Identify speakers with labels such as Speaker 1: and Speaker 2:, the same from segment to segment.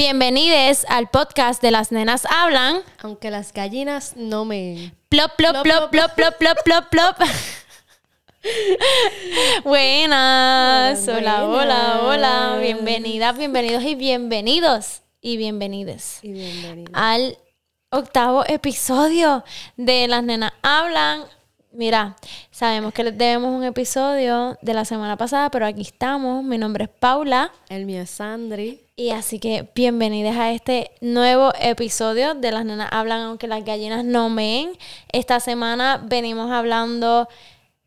Speaker 1: Bienvenidos al podcast de Las Nenas Hablan.
Speaker 2: Aunque las gallinas no me...
Speaker 1: Plop, plop, plop, plop, plop, plop, plop, plop. Buenas. Hola, hola, hola. Bienvenidas, bienvenidos y bienvenidos y bienvenides
Speaker 2: Y bienvenida.
Speaker 1: al octavo episodio de Las Nenas Hablan. Mira, sabemos que les debemos un episodio de la semana pasada, pero aquí estamos. Mi nombre es Paula.
Speaker 2: El mío es Sandri.
Speaker 1: Y así que bienvenidos a este nuevo episodio de Las Nenas Hablan aunque las gallinas no meen. Esta semana venimos hablando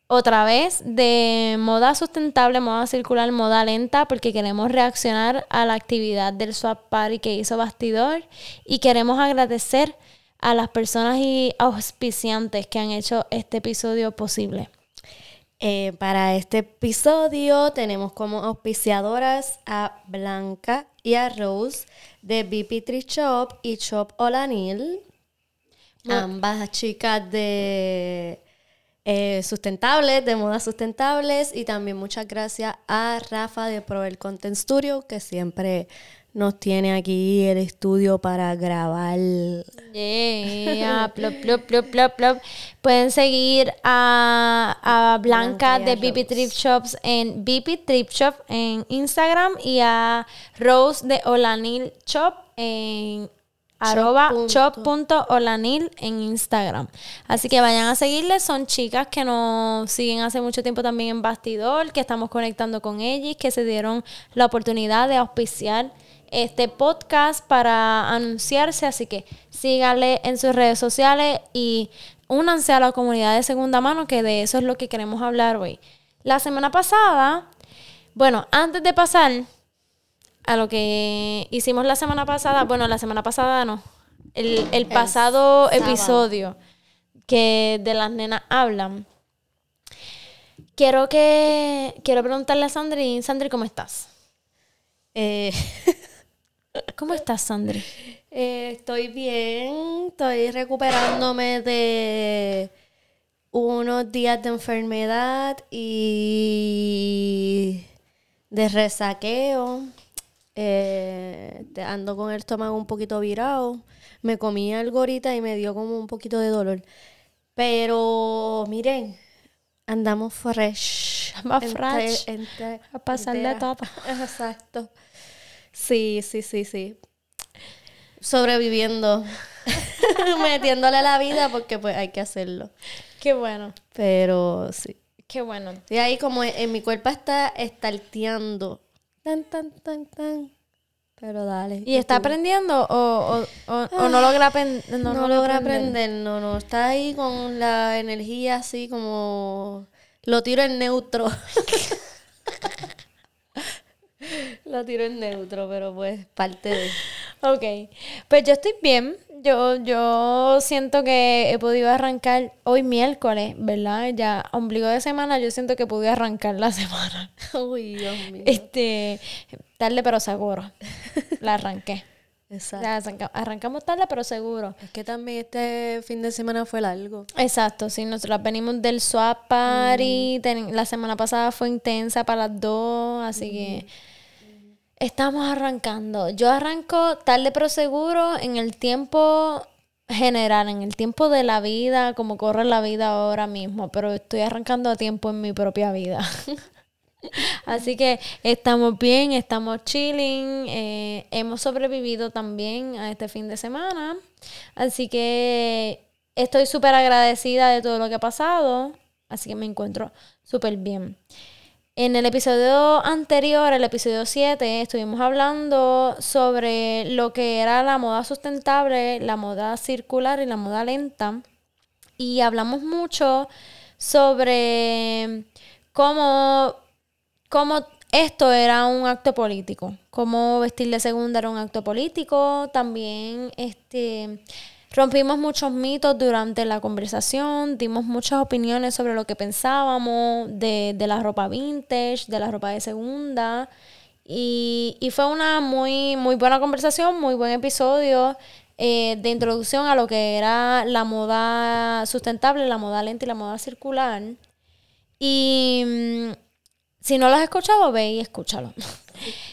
Speaker 1: otra vez de moda sustentable, moda circular, moda lenta, porque queremos reaccionar a la actividad del Swap Party que hizo Bastidor y queremos agradecer a las personas y auspiciantes que han hecho este episodio posible.
Speaker 2: Eh, para este episodio tenemos como auspiciadoras a Blanca y a Rose de BP Shop y Shop Olanil. Ambas chicas de eh, sustentables, de moda sustentables. Y también muchas gracias a Rafa de Proel Content Studio, que siempre nos tiene aquí el estudio para grabar.
Speaker 1: Yeah, plop, plop, plop, plop, plop. Pueden seguir a, a Blanca, de BP. Trip Shops en BP Trip Shop en Instagram y a Rose de Olanil Shop en arroba
Speaker 2: punto.
Speaker 1: shop.olanil en Instagram. Así que vayan a seguirles. Son chicas que nos siguen hace mucho tiempo también en Bastidor, que estamos conectando con ellas, que se dieron la oportunidad de auspiciar este podcast para anunciarse. Así que síganle en sus redes sociales y únanse a la comunidad de segunda mano, que de eso es lo que queremos hablar hoy. La semana pasada, bueno, antes de pasar a lo que hicimos la semana pasada, bueno, la semana pasada no, el, el pasado episodio que de las nenas hablan. Quiero que quiero preguntarle a Sandri, Sandri, ¿cómo estás?
Speaker 2: Eh,
Speaker 1: ¿Cómo estás, Sandri?
Speaker 2: Eh, estoy bien, estoy recuperándome de unos días de enfermedad y de resaqueo. Eh, ando con el estómago un poquito virado. Me comí algo ahorita y me dio como un poquito de dolor. Pero miren, andamos fresh.
Speaker 1: Más fresh. A pasarle
Speaker 2: entera.
Speaker 1: todo.
Speaker 2: Exacto. Sí, sí, sí, sí. Sobreviviendo. Metiéndole a la vida porque pues hay que hacerlo.
Speaker 1: Qué bueno,
Speaker 2: Pero sí.
Speaker 1: qué bueno.
Speaker 2: Y ahí como en, en mi cuerpo está estarteando. Tan, tan, tan, tan. Pero dale.
Speaker 1: ¿Y está
Speaker 2: tú?
Speaker 1: aprendiendo o, o, o, o no logra aprender?
Speaker 2: No,
Speaker 1: No,
Speaker 2: logra aprender, no, no. Está ahí con la energía así como... Lo tiro en neutro. Lo tiro en neutro, pero pues parte de...
Speaker 1: Ok, pues yo estoy bien. Yo, yo siento que he podido arrancar hoy miércoles, ¿verdad? Ya ombligo de semana, yo siento que pude arrancar la semana.
Speaker 2: Uy, Dios mío.
Speaker 1: Este, tarde pero seguro. La arranqué.
Speaker 2: Exacto.
Speaker 1: La arranca- arrancamos tarde pero seguro.
Speaker 2: Es que también este fin de semana fue largo.
Speaker 1: Exacto, sí, nosotros venimos del swap party, ten- la semana pasada fue intensa para las dos, así que estamos arrancando. Yo arranco tarde pero seguro en el tiempo general, en el tiempo de la vida, como corre la vida ahora mismo, pero estoy arrancando a tiempo en mi propia vida. Así que estamos bien, estamos chilling, eh, hemos sobrevivido también a este fin de semana. Así que estoy súper agradecida de todo lo que ha pasado. Así que me encuentro súper bien. En el episodio anterior, el episodio 7, estuvimos hablando sobre lo que era la moda sustentable, la moda circular y la moda lenta. Y hablamos mucho sobre cómo, cómo esto era un acto político, cómo vestir de segunda era un acto político. También este, rompimos muchos mitos durante la conversación, dimos muchas opiniones sobre lo que pensábamos de, de la ropa vintage, de la ropa de segunda. Y, y fue una muy, muy buena conversación, muy buen episodio eh, de introducción a lo que era la moda sustentable, la moda lenta y la moda circular. Y mm, si no lo has escuchado, ve y escúchalo.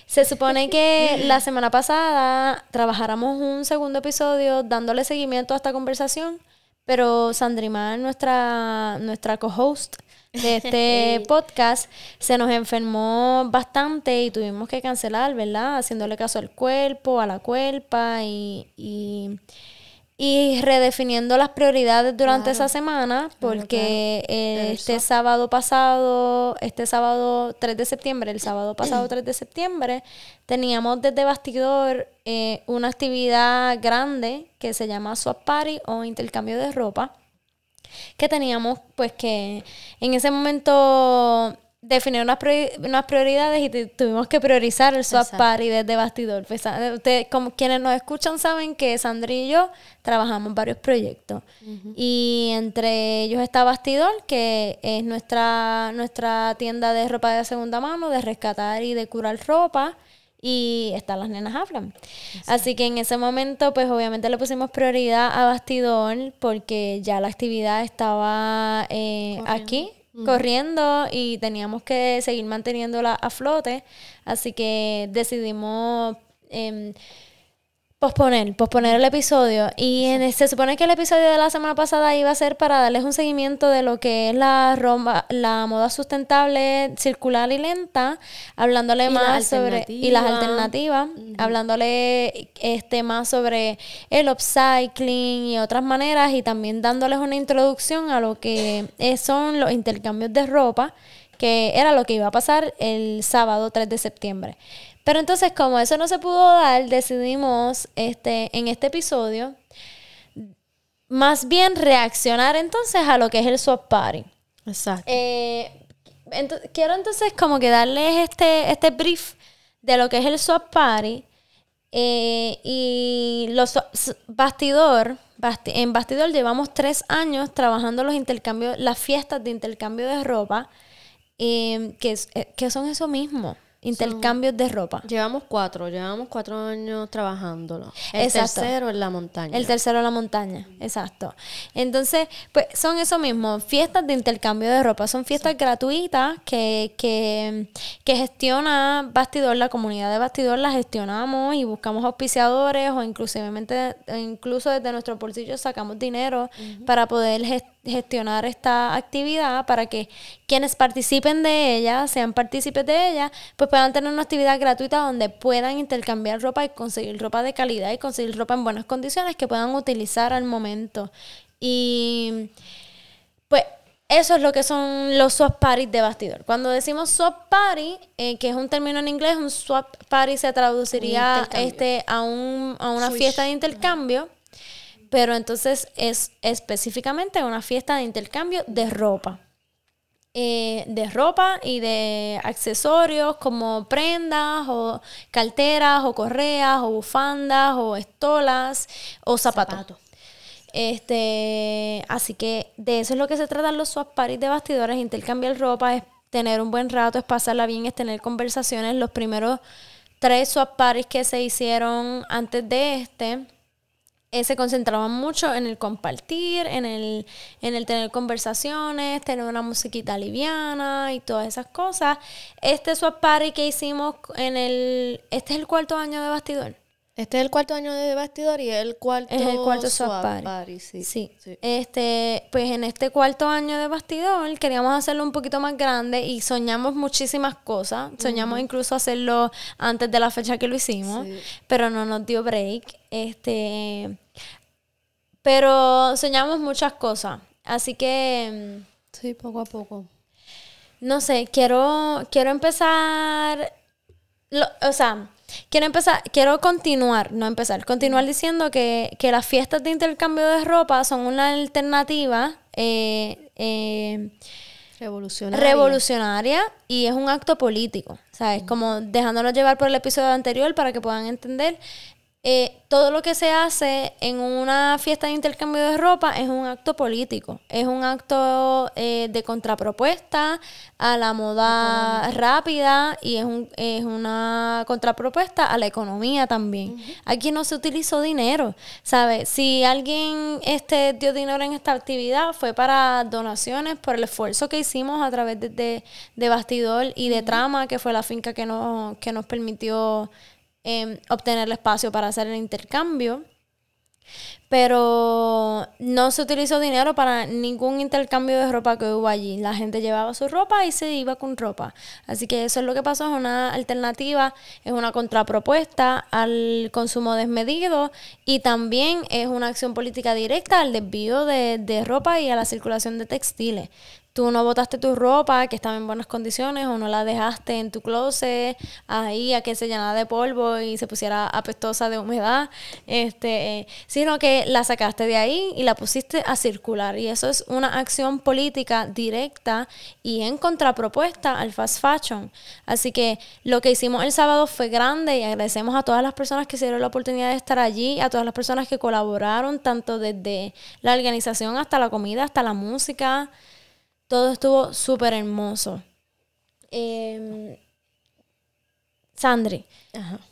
Speaker 1: Se supone que la semana pasada trabajáramos un segundo episodio dándole seguimiento a esta conversación, pero Sandrimar, nuestra, nuestra co-host de este podcast, se nos enfermó bastante y tuvimos que cancelar, ¿verdad? Haciéndole caso al cuerpo, a la cuerpa y, y y redefiniendo las prioridades durante esa semana, porque eh, este sábado pasado, este sábado 3 de septiembre, el sábado pasado 3 de septiembre, teníamos desde Bastidor eh, una actividad grande que se llama Swap Party o intercambio de ropa, que teníamos pues que en ese momento definir unas, unas prioridades y tuvimos que priorizar el swap party desde bastidor. Pues, ustedes, como quienes nos escuchan saben que Sandra y yo trabajamos varios proyectos. Y entre ellos está Bastidor, que es nuestra, nuestra tienda de ropa de segunda mano, de rescatar y de curar ropa. Y están las nenas hablan. Así que en ese momento, pues obviamente le pusimos prioridad a Bastidor porque ya la actividad estaba eh, aquí corriendo y teníamos que seguir manteniéndola a flote. Así que decidimos em, posponer, posponer el episodio. Y en, se supone que el episodio de la semana pasada iba a ser para darles un seguimiento de lo que es la, romba, la moda sustentable, circular y lenta, hablándole más sobre y las alternativas, hablándole este más sobre el upcycling y otras maneras y también dándoles una introducción a lo que son los intercambios de ropa, que era lo que iba a pasar el sábado 3 de septiembre. Pero entonces, como eso no se pudo dar, decidimos este, en este episodio más bien reaccionar entonces a lo que es el swap party. Exacto. Eh, quiero entonces como que darles este, este brief de lo que es el swap party eh, y los bastidor, en bastidor llevamos tres años trabajando los intercambios, las fiestas de intercambio de ropa, eh, que, que son eso mismo intercambios de ropa.
Speaker 2: Llevamos cuatro, llevamos cuatro años trabajándolo. El tercero en la montaña.
Speaker 1: El tercero en la montaña, exacto. Entonces, pues son eso mismo, fiestas de intercambio de ropa. Son fiestas gratuitas que, que, que gestiona Bastidor, la comunidad de Bastidor la gestionamos y buscamos auspiciadores o inclusivemente, incluso desde nuestro bolsillo sacamos dinero para poder gestionar gestionar esta actividad para que quienes participen de ella, sean partícipes de ella, pues puedan tener una actividad gratuita donde puedan intercambiar ropa y conseguir ropa de calidad y conseguir ropa en buenas condiciones que puedan utilizar al momento. Y pues eso es lo que son los swap parties de bastidor. Cuando decimos swap party, eh, que es un término en inglés, un swap party se traduciría este, a, un, a una fiesta de intercambio pero entonces es específicamente una fiesta de intercambio de ropa. Eh, de ropa y de accesorios como prendas o carteras o correas o bufandas o estolas o zapatos. Este, así que de eso es lo que se trata los swap parties de bastidores, intercambiar ropa, es tener un buen rato, es pasarla bien, es tener conversaciones. Los primeros tres swap parties que se hicieron antes de este, eh, se concentraban mucho en el compartir, en el, en el tener conversaciones, tener una musiquita liviana y todas esas cosas. Este swap party que hicimos en el... Este es el cuarto año de Bastidor.
Speaker 2: Este es el cuarto año de Bastidor y el cuarto,
Speaker 1: es el cuarto swap, party. sí. sí. Este, pues en este cuarto año de Bastidor queríamos hacerlo un poquito más grande y soñamos muchísimas cosas. Soñamos incluso hacerlo antes de la fecha que lo hicimos, pero no nos dio break. Este, pero soñamos muchas cosas. Así que.
Speaker 2: Mm, sí, poco a poco.
Speaker 1: No sé, quiero, quiero empezar. o sea, quiero empezar, quiero continuar, no empezar, continuar diciendo que, las fiestas de intercambio de ropa son una alternativa eh, eh,
Speaker 2: revolucionaria.
Speaker 1: revolucionaria y es un acto político, ¿sabes? Como dejándonos llevar por el episodio anterior para que puedan entender eh, todo lo que se hace en una fiesta de intercambio de ropa es un acto político, es un acto eh, de contrapropuesta a la moda rápida y es, un, es una contrapropuesta a la economía también. Aquí no se utilizó dinero, ¿sabes? Si alguien este, dio dinero en esta actividad fue para donaciones por el esfuerzo que hicimos a través de, de, Bastidor y de Trama, que fue la finca que nos, que nos permitió Em, obtener el espacio para hacer el intercambio. Pero no se utilizó dinero para ningún intercambio de ropa que hubo allí. La gente llevaba su ropa y se iba con ropa. Así que eso es lo que pasó, es una alternativa, es una contrapropuesta al consumo desmedido y también es una acción política directa al desvío de, de ropa y a la circulación de textiles tú no botaste tu ropa que estaba en buenas condiciones o no la dejaste en tu closet ahí a que se llenara de polvo y se pusiera apestosa de humedad, este, sino que la sacaste de ahí y la pusiste a circular y eso es una acción política directa y en contrapropuesta al fast fashion. Así que lo que hicimos el sábado fue grande y agradecemos a todas las personas que se dieron la oportunidad de estar allí, a todas las personas que colaboraron tanto desde la organización hasta la comida, hasta la música. Todo estuvo súper hermoso. Eh, Sandri,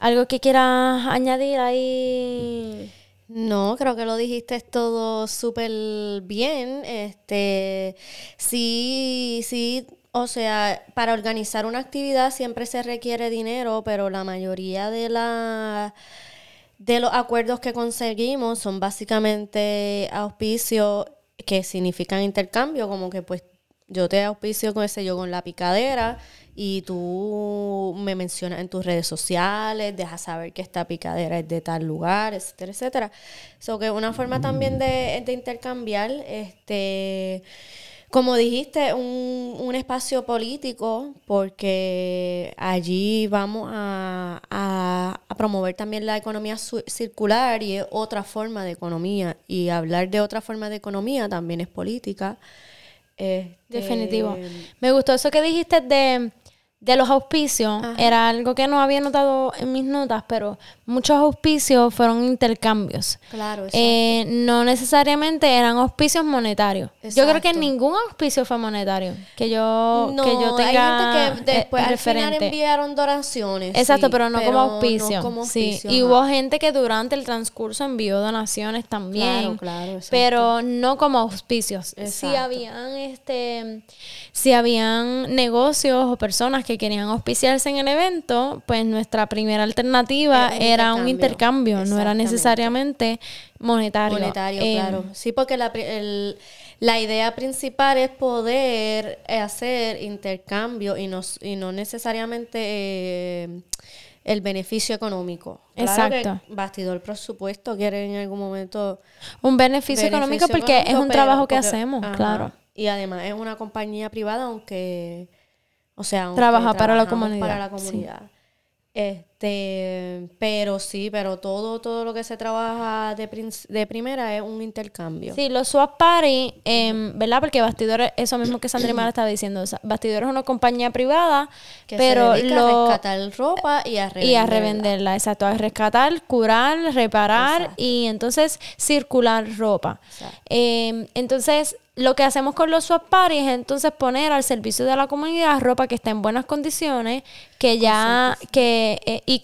Speaker 1: ¿algo que quieras añadir ahí?
Speaker 2: No, creo que lo dijiste todo súper bien. Este, sí, sí, o sea, para organizar una actividad siempre se requiere dinero, pero la mayoría de la de los acuerdos que conseguimos son básicamente auspicios que significan intercambio, como que pues yo te auspicio con ese yo con la picadera y tú me mencionas en tus redes sociales, dejas saber que esta picadera es de tal lugar, etcétera, etcétera. So que una forma también de, intercambiar, este, como dijiste, un, un, espacio político, porque allí vamos a, a, a promover también la economía circular y es otra forma de economía. Y hablar de otra forma de economía también es política.
Speaker 1: Este, Definitivo. Me gustó eso que dijiste de de los auspicios era algo que no había notado en mis notas, pero muchos auspicios fueron intercambios. Claro, eh, no necesariamente eran auspicios monetarios. Yo creo que ningún auspicio fue monetario. Que yo, que yo tenga
Speaker 2: hay gente que después al final enviaron donaciones.
Speaker 1: Exacto, pero no como auspicio. sí, y hubo gente que durante el transcurso envió donaciones también. Claro, claro. Pero no como auspicios. Sí habían este si habían negocios o personas que querían auspiciarse en el evento, pues nuestra primera alternativa era, un intercambio, no era necesariamente monetario.
Speaker 2: Monetario, eh, claro. Sí, porque la, la idea principal es poder hacer intercambio y no, y no necesariamente eh, el beneficio económico. Exacto. bastidor, por supuesto, quiere en algún momento...
Speaker 1: Un beneficio, económico porque es un trabajo que hacemos, claro.
Speaker 2: Y además es una compañía privada, aunque, o sea,
Speaker 1: trabaja para la comunidad.
Speaker 2: Para la comunidad. Este, pero sí, pero todo, todo lo que se trabaja de, de primera es un intercambio.
Speaker 1: Sí, los swap party, eh, ¿verdad? Porque Bastidores, eso mismo que Sandra Mara estaba diciendo, Bastidores es una compañía privada, que pero
Speaker 2: se dedica a rescatar ropa y a revenderla.
Speaker 1: Y a revenderla, exacto, a rescatar, curar, reparar y entonces circular ropa. Eh, entonces, lo que hacemos con los swap parties es entonces poner al servicio de la comunidad ropa que está en buenas condiciones, que ya, que, eh, y,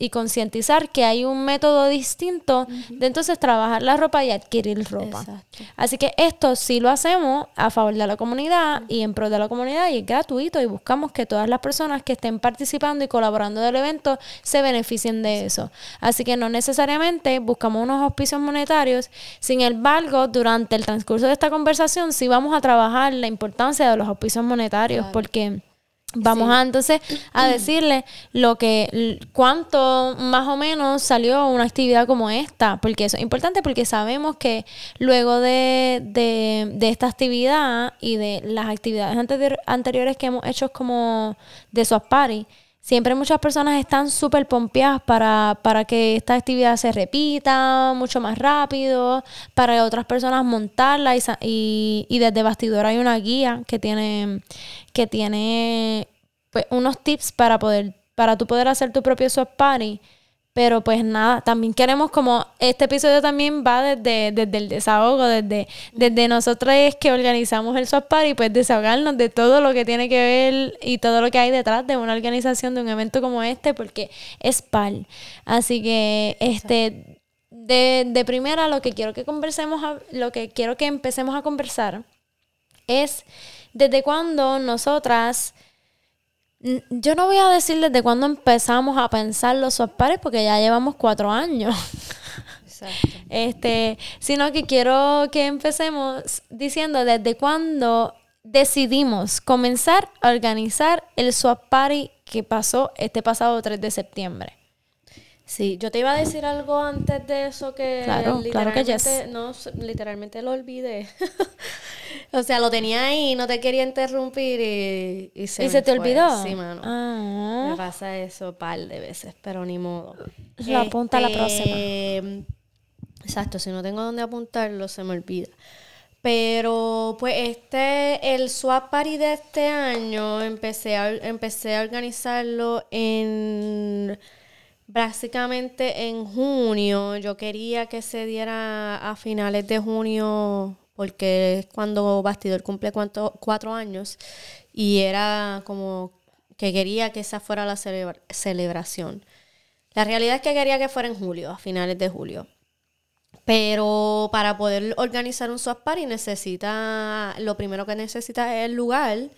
Speaker 1: y concientizar que hay un método distinto de entonces trabajar la ropa y adquirir ropa. Así que esto sí lo hacemos a favor de la comunidad y en pro de la comunidad y es gratuito y buscamos que todas las personas que estén participando y colaborando del evento se beneficien de eso. Así que no necesariamente buscamos unos auspicios monetarios, sin embargo, durante el transcurso de esta conversación, si vamos a trabajar la importancia de los auspicios monetarios, porque vamos a entonces a decirle lo que cuánto más o menos salió una actividad como esta porque eso es importante porque sabemos que luego de, de, esta actividad y de las actividades anteriores que hemos hecho como de Swap Party siempre muchas personas están súper pompeadas para, para que esta actividad se repita mucho más rápido, para otras personas montarla y, y, desde bastidor hay una guía que tiene, que tiene pues, unos tips para poder, para tú poder hacer tu propio swap party Pero pues nada, también queremos como, este episodio también va desde, desde el desahogo, desde, desde nosotros que organizamos el Swap y pues desahogarnos de todo lo que tiene que ver y todo lo que hay detrás de una organización, de un evento como este, porque es PAL. Así que, este, de, de primera lo que quiero que conversemos, lo que quiero que empecemos a conversar es desde cuando nosotras yo no voy a decir desde cuándo empezamos a pensar los swapares porque ya llevamos cuatro años. Exacto. Este, sino que quiero que empecemos diciendo desde cuándo decidimos comenzar a organizar el swap party que pasó este pasado 3 de septiembre.
Speaker 2: Sí, yo te iba a decir algo antes de eso que
Speaker 1: claro, literalmente, que
Speaker 2: no, literalmente lo olvidé. o sea, lo tenía ahí, no te quería interrumpir y, y se,
Speaker 1: ¿Y se te olvidó.
Speaker 2: Sí, mano.
Speaker 1: Ah.
Speaker 2: Me pasa eso un par de veces, pero ni modo.
Speaker 1: Lo apunta a la próxima.
Speaker 2: Este, exacto, si no tengo dónde apuntarlo, se me olvida. Pero pues este, el swap party de este año, empecé a, empecé a organizarlo en Básicamente en junio, yo quería que se diera a finales de junio, porque es cuando Bastidor cumple cuatro años, y era como que quería que esa fuera la celebración. La realidad es que quería que fuera en julio, a finales de julio. Pero para poder organizar un swap party necesita, lo primero que necesita es el lugar.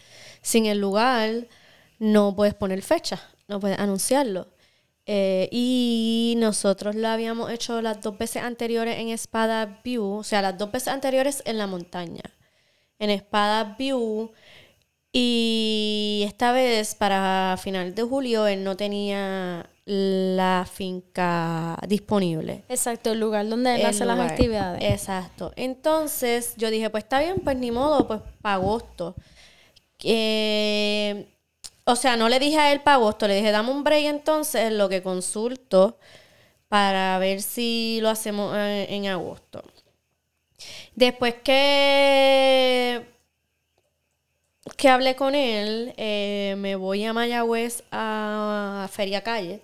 Speaker 2: Sin el lugar no puedes poner fecha, no puedes anunciarlo. Eh, y nosotros lo habíamos hecho las dos veces anteriores en Espada View, o sea, las dos veces anteriores en la montaña, en Espada View. Y esta vez, para final de julio, él no tenía la finca disponible.
Speaker 1: Exacto, el lugar donde él hace las actividades.
Speaker 2: Exacto. Entonces yo dije, pues está bien, pues ni modo, pues para agosto. Eh, o sea, no le dije a él para agosto, le dije, dame un break entonces, lo que consulto para ver si lo hacemos eh, en, agosto. Después que, que hablé con él, eh, me voy a Mayagüez a Feria Calle,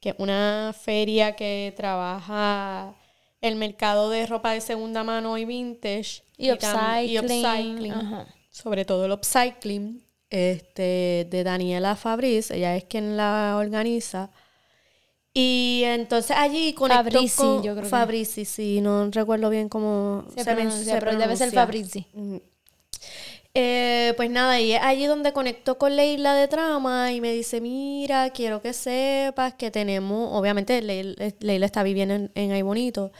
Speaker 2: que es una feria que trabaja el mercado de ropa de segunda mano y vintage.
Speaker 1: Y, upcycling.
Speaker 2: Sobre todo el upcycling este, de Daniela Fabriz, ella es quien la organiza. Y entonces allí conectó con
Speaker 1: yo creo
Speaker 2: Fabrizi, sí, no recuerdo bien cómo
Speaker 1: se, pronuncia, pero debe ser Fabrizi.
Speaker 2: Eh, pues nada, y es allí donde conectó con Leila de Trama y me dice, mira, quiero que sepas que tenemos, obviamente Leila, está viviendo en, en Ay Bonito,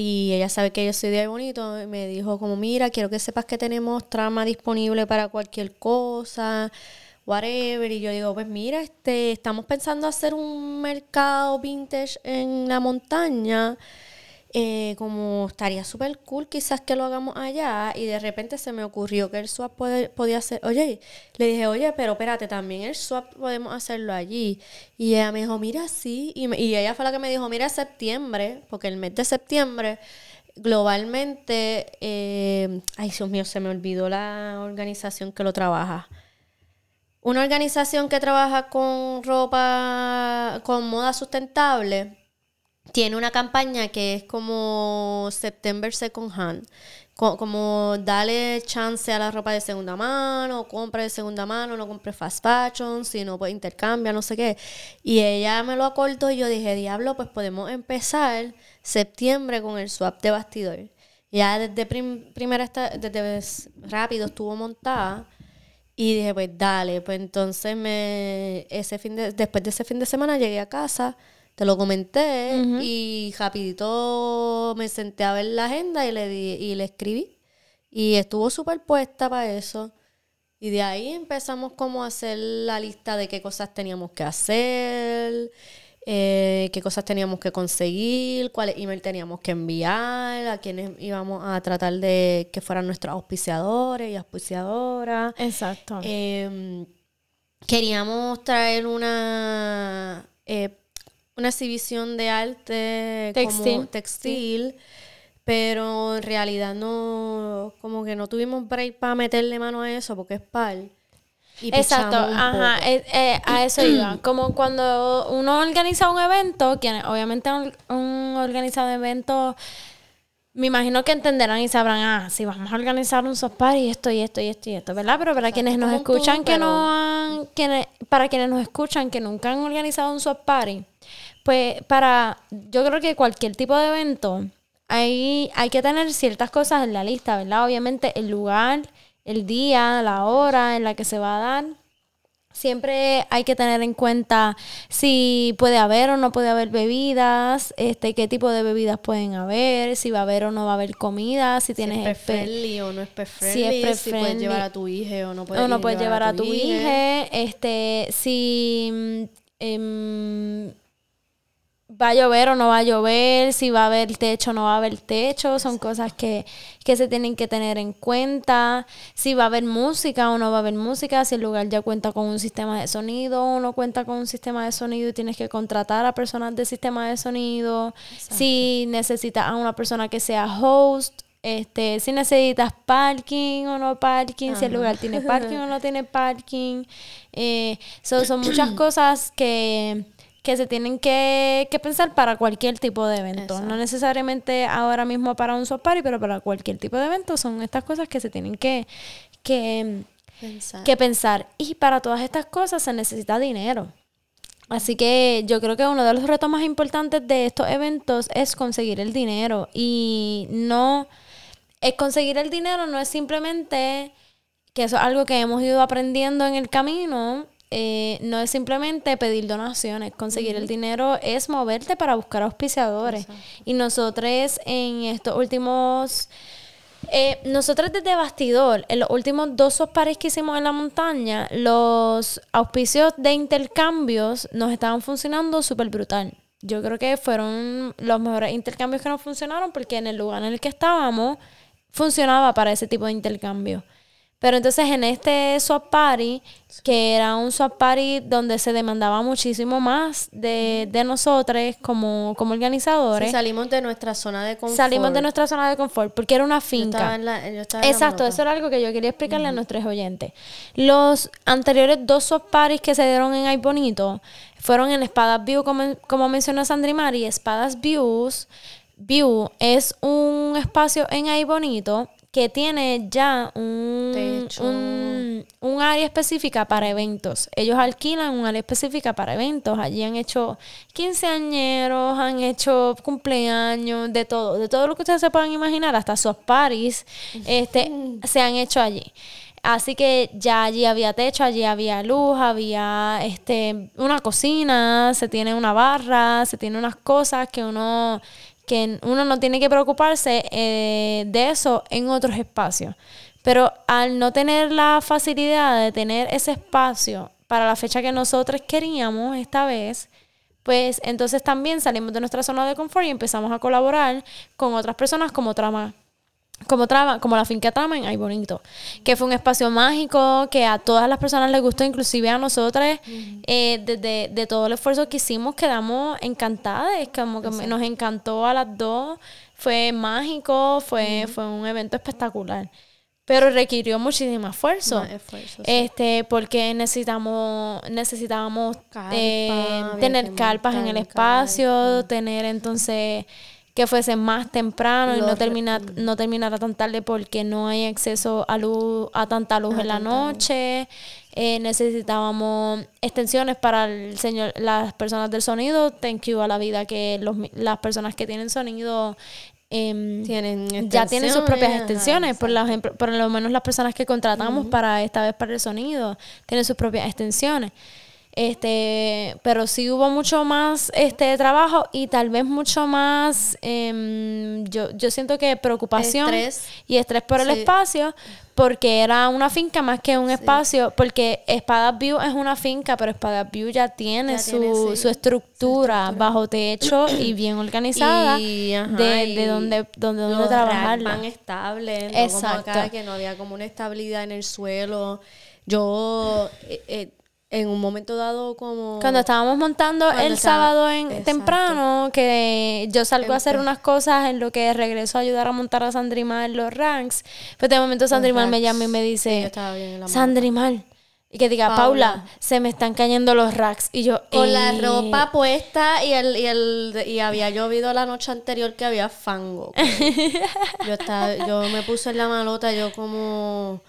Speaker 2: y ella sabe que yo soy de ahí bonito. Y me dijo como, mira, quiero que sepas que tenemos trama disponible para cualquier cosa, whatever. Y yo digo, pues mira, este, estamos pensando hacer un mercado vintage en la montaña. Eh, como estaría súper cool quizás que lo hagamos allá y de repente se me ocurrió que el swap podía ser, oye, le dije, oye, pero espérate, también el swap podemos hacerlo allí. Y ella me dijo, mira, sí, y, y ella fue la que me dijo, mira, septiembre, porque el mes de septiembre globalmente, eh, ay Dios mío, se me olvidó la organización que lo trabaja. Una organización que trabaja con ropa, con moda sustentable, tiene una campaña que es como September Second Hand. como dale chance a la ropa de segunda mano, compra de segunda mano, no compre fast fashion, si no, pues intercambia, no sé qué. Y ella me lo acortó y yo dije, diablo, pues podemos empezar septiembre con el swap de bastidor. Ya desde primera, desde rápido estuvo montada. Y dije, pues dale, pues entonces me, ese fin de, después de ese fin de semana llegué a casa te lo comenté y rapidito me senté a ver la agenda y le, di, y le escribí. Y estuvo súper puesta para eso. Y de ahí empezamos como a hacer la lista de qué cosas teníamos que hacer, eh, qué cosas teníamos que conseguir, cuáles email teníamos que enviar, a quienes íbamos a tratar de que fueran nuestros auspiciadores y auspiciadoras.
Speaker 1: Exacto.
Speaker 2: Em, queríamos traer una... Eh, una exhibición de arte
Speaker 1: textil,
Speaker 2: como textil pero en realidad no, como que no tuvimos break para meterle mano a eso porque es pal. Y
Speaker 1: Exacto,
Speaker 2: un
Speaker 1: ajá, eh, eh, a eso iba. Como cuando uno organiza un evento, quienes obviamente han organizado eventos, me imagino que entenderán y sabrán, ah, si vamos a organizar un soft party, esto y esto y esto y esto, ¿verdad? Pero para quienes nos
Speaker 2: un
Speaker 1: escuchan que
Speaker 2: pero-
Speaker 1: no han, quienes, para quienes nos escuchan que nunca han organizado un soft party, pues para, yo creo que cualquier tipo de evento, hay, hay que tener ciertas cosas en la lista, ¿verdad? Obviamente el lugar, el día, la hora en la que se va a dar. Siempre hay que tener en cuenta si puede haber o no puede haber bebidas, este, qué tipo de bebidas pueden haber, si va a haber o no va a haber comida, si
Speaker 2: Si
Speaker 1: tienes
Speaker 2: es pet
Speaker 1: espe-
Speaker 2: friendly o no es pet
Speaker 1: Si
Speaker 2: friendly,
Speaker 1: es
Speaker 2: si, puedes
Speaker 1: friendly.
Speaker 2: llevar a tu hija o no puedes,
Speaker 1: o no puedes llevar a tu
Speaker 2: hija.
Speaker 1: hija, este, si mm, em, va a llover o no va a llover, si va a haber techo o no va a haber techo, son cosas que, que se tienen que tener en cuenta, si va a haber música o no va a haber música, si el lugar ya cuenta con un sistema de sonido o no cuenta con un sistema de sonido y tienes que contratar a personas de sistema de sonido, si necesitas a una persona que sea host, este, si necesitas parking o no parking, si el lugar tiene parking o no tiene parking. Eh, so- son muchas cosas que, que se tienen que, que pensar para cualquier tipo de evento. No necesariamente ahora mismo para un soft party, pero para cualquier tipo de evento son estas cosas que se tienen que, que,
Speaker 2: Pensar.
Speaker 1: que pensar. Y para todas estas cosas se necesita dinero. Así que yo creo que uno de los retos más importantes de estos eventos es conseguir el dinero. Y no, es conseguir el dinero no es simplemente, que eso es algo que hemos ido aprendiendo en el camino, eh, no es simplemente pedir donaciones. Conseguir el dinero es moverte para buscar auspiciadores. Y nosotros en estos últimos... Eh, nosotros desde Bastidor, en los últimos dos parties que hicimos en la montaña, los auspicios de intercambios nos estaban funcionando súper brutal. Yo creo que fueron los mejores intercambios que nos funcionaron porque en el lugar en el que estábamos funcionaba para ese tipo de intercambio. Pero entonces en este swap party, que era un swap party donde se demandaba muchísimo más de, de nosotros como, como organizadores,
Speaker 2: Sí, salimos de nuestra zona de confort.
Speaker 1: salimos de nuestra zona de confort porque era una
Speaker 2: Yo
Speaker 1: finca.
Speaker 2: estaba en la- yo estaba en la
Speaker 1: Exacto, eso era algo que yo quería explicarle a nuestros oyentes. Los anteriores dos soft parties que se dieron en Ay Bonito fueron en Espadas View, como, como mencionó Sandri Mari. Espadas Views, View es un espacio en Ay Bonito que tiene ya un, un, un área específica para eventos. Ellos alquilan un área específica para eventos. Allí han hecho quinceañeros, han hecho cumpleaños, de todo, de todo lo que ustedes se puedan imaginar, hasta soft parties, este, se han hecho allí. Así que ya allí había techo, allí había luz, había este una cocina, se tiene una barra, se tiene unas cosas que uno que uno no tiene que preocuparse eh, de eso en otros espacios. Pero al no tener la facilidad de tener ese espacio para la fecha que nosotros queríamos esta vez, pues entonces también salimos de nuestra zona de confort y empezamos a colaborar con otras personas como Trama como trama, como la finca trama en Ay Bonito, que fue un espacio mágico que a todas las personas les gustó, inclusive a nosotros, eh, desde de todo el esfuerzo que hicimos, quedamos encantadas, como que nos encantó a las dos, fue mágico, fue, fue un evento espectacular, pero requirió muchísimo esfuerzo.
Speaker 2: Más esfuerzo, sí.
Speaker 1: Este, porque necesitamos, necesitábamos eh, tener carpas en el espacio, tener entonces que fuese más temprano y no terminar, no terminara tan tarde porque no hay acceso a luz, a tanta luz
Speaker 2: A
Speaker 1: en la noche. Eh, necesitábamos extensiones para el señor, las personas del sonido. Thank you a la vida que los, las personas que tienen sonido em,
Speaker 2: Tienen
Speaker 1: ya tienen sus propias
Speaker 2: extensiones, ajá,
Speaker 1: por, la ejemplo, por lo menos las personas que contratamos para esta vez para el sonido tienen sus propias extensiones. Este, pero sí hubo mucho más este trabajo y tal vez mucho más em, yo, yo siento que preocupación
Speaker 2: Estrés.
Speaker 1: y estrés por el espacio porque era una finca más que un espacio porque Espadas View es una finca pero Espadas View ya tiene,
Speaker 2: Ya
Speaker 1: su,
Speaker 2: tiene, sí,
Speaker 1: su estructura bajo techo y bien organizada
Speaker 2: Y, ajá,
Speaker 1: de,
Speaker 2: y
Speaker 1: de dónde, dónde
Speaker 2: los
Speaker 1: trabajarla.
Speaker 2: racks van estables, no
Speaker 1: Exacto.
Speaker 2: como acá que no había como una estabilidad en el suelo. Yo eh, eh, en un momento dado como
Speaker 1: Cuando estábamos montando
Speaker 2: Cuando
Speaker 1: el
Speaker 2: estaba-
Speaker 1: sábado en
Speaker 2: exacto.
Speaker 1: temprano, que yo salgo a hacer unas cosas en lo que regreso a ayudar a montar a Sandrimar los ranks, pues de momento Sandrimar me llama y me
Speaker 2: Sí,
Speaker 1: dice,
Speaker 2: en la
Speaker 1: Sandrimar, Y que diga, Paula, se me están cayendo los racks. Y yo,
Speaker 2: Con la
Speaker 1: "Eh".
Speaker 2: ropa puesta y el, y el y había llovido la noche anterior que había fango. yo estaba, yo me puse en la malota, yo como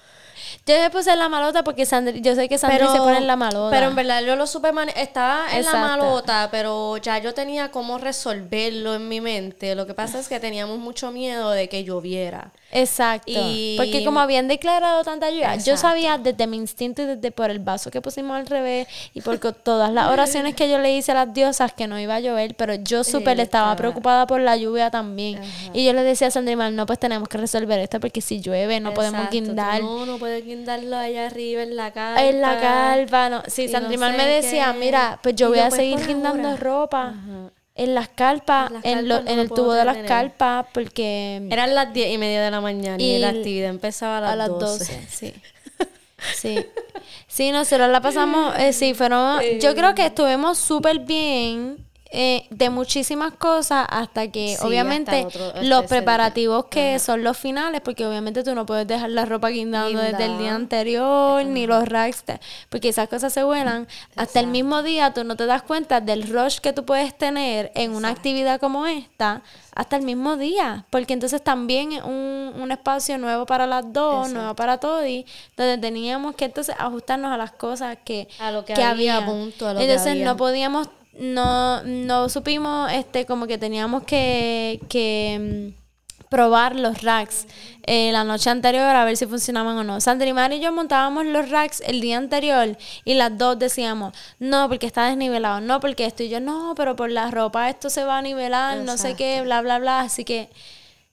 Speaker 1: Yo me puse en la malota porque Sandri, yo sé que Sandri se pone en la malota.
Speaker 2: Pero en verdad yo lo supe estaba en la malota, pero ya yo tenía cómo resolverlo en mi mente. Lo que pasa es que teníamos mucho miedo de que lloviera.
Speaker 1: Exacto.
Speaker 2: Y-
Speaker 1: Porque como habían declarado tanta lluvia, yo
Speaker 2: Exacto.
Speaker 1: sabía desde mi instinto y desde por el vaso que pusimos al revés y por todas las oraciones que yo le hice a las diosas que no iba a llover, pero yo súper estaba
Speaker 2: estaba-
Speaker 1: preocupada por la lluvia también. Y yo le decía a Sandrimar, no, pues tenemos que resolver esto porque si llueve no podemos
Speaker 2: Exacto,
Speaker 1: guindar.
Speaker 2: No, no puedes guindarlo allá arriba en la carpa.
Speaker 1: En la calva, no. Sí,
Speaker 2: y no sé
Speaker 1: me decía,
Speaker 2: qué.
Speaker 1: mira, pues yo
Speaker 2: Y
Speaker 1: voy
Speaker 2: yo,
Speaker 1: a
Speaker 2: pues,
Speaker 1: seguir guindando
Speaker 2: ahora.
Speaker 1: ropa en las carpas,
Speaker 2: En las
Speaker 1: en, lo-
Speaker 2: no
Speaker 1: en el tubo de las carpas, porque...
Speaker 2: Eran las diez y media de la mañana y,
Speaker 1: Y
Speaker 2: la actividad empezaba a las,
Speaker 1: a las
Speaker 2: 12.
Speaker 1: 12. sí. Sí. Sí, nosotros la pasamos, eh, sí, fueron, yo creo que estuvimos súper bien eh, de muchísimas cosas hasta que
Speaker 2: Sí,
Speaker 1: obviamente
Speaker 2: hasta otro- hasta
Speaker 1: los preparativos que son los finales, porque obviamente tú no puedes dejar la ropa guindando desde el día anterior, ni los racks, porque esas cosas se vuelan. Hasta el mismo día tú no te das cuenta del rush que tú puedes tener en una actividad como esta, hasta el mismo día, porque entonces también un, un espacio nuevo para las dos, nuevo para Todi, donde teníamos que entonces ajustarnos a las cosas que,
Speaker 2: A lo que había, punto, a lo que
Speaker 1: entonces
Speaker 2: había.
Speaker 1: no podíamos, no, no supimos, este, como que teníamos que, que mm, probar los racks eh, la noche anterior a ver si funcionaban o no. Sandrimar y yo montábamos los racks el día anterior y las dos decíamos, no, porque está desnivelado, no, porque esto y yo, no, pero por la ropa esto se va a nivelar, no sé qué, bla, bla, bla. Así que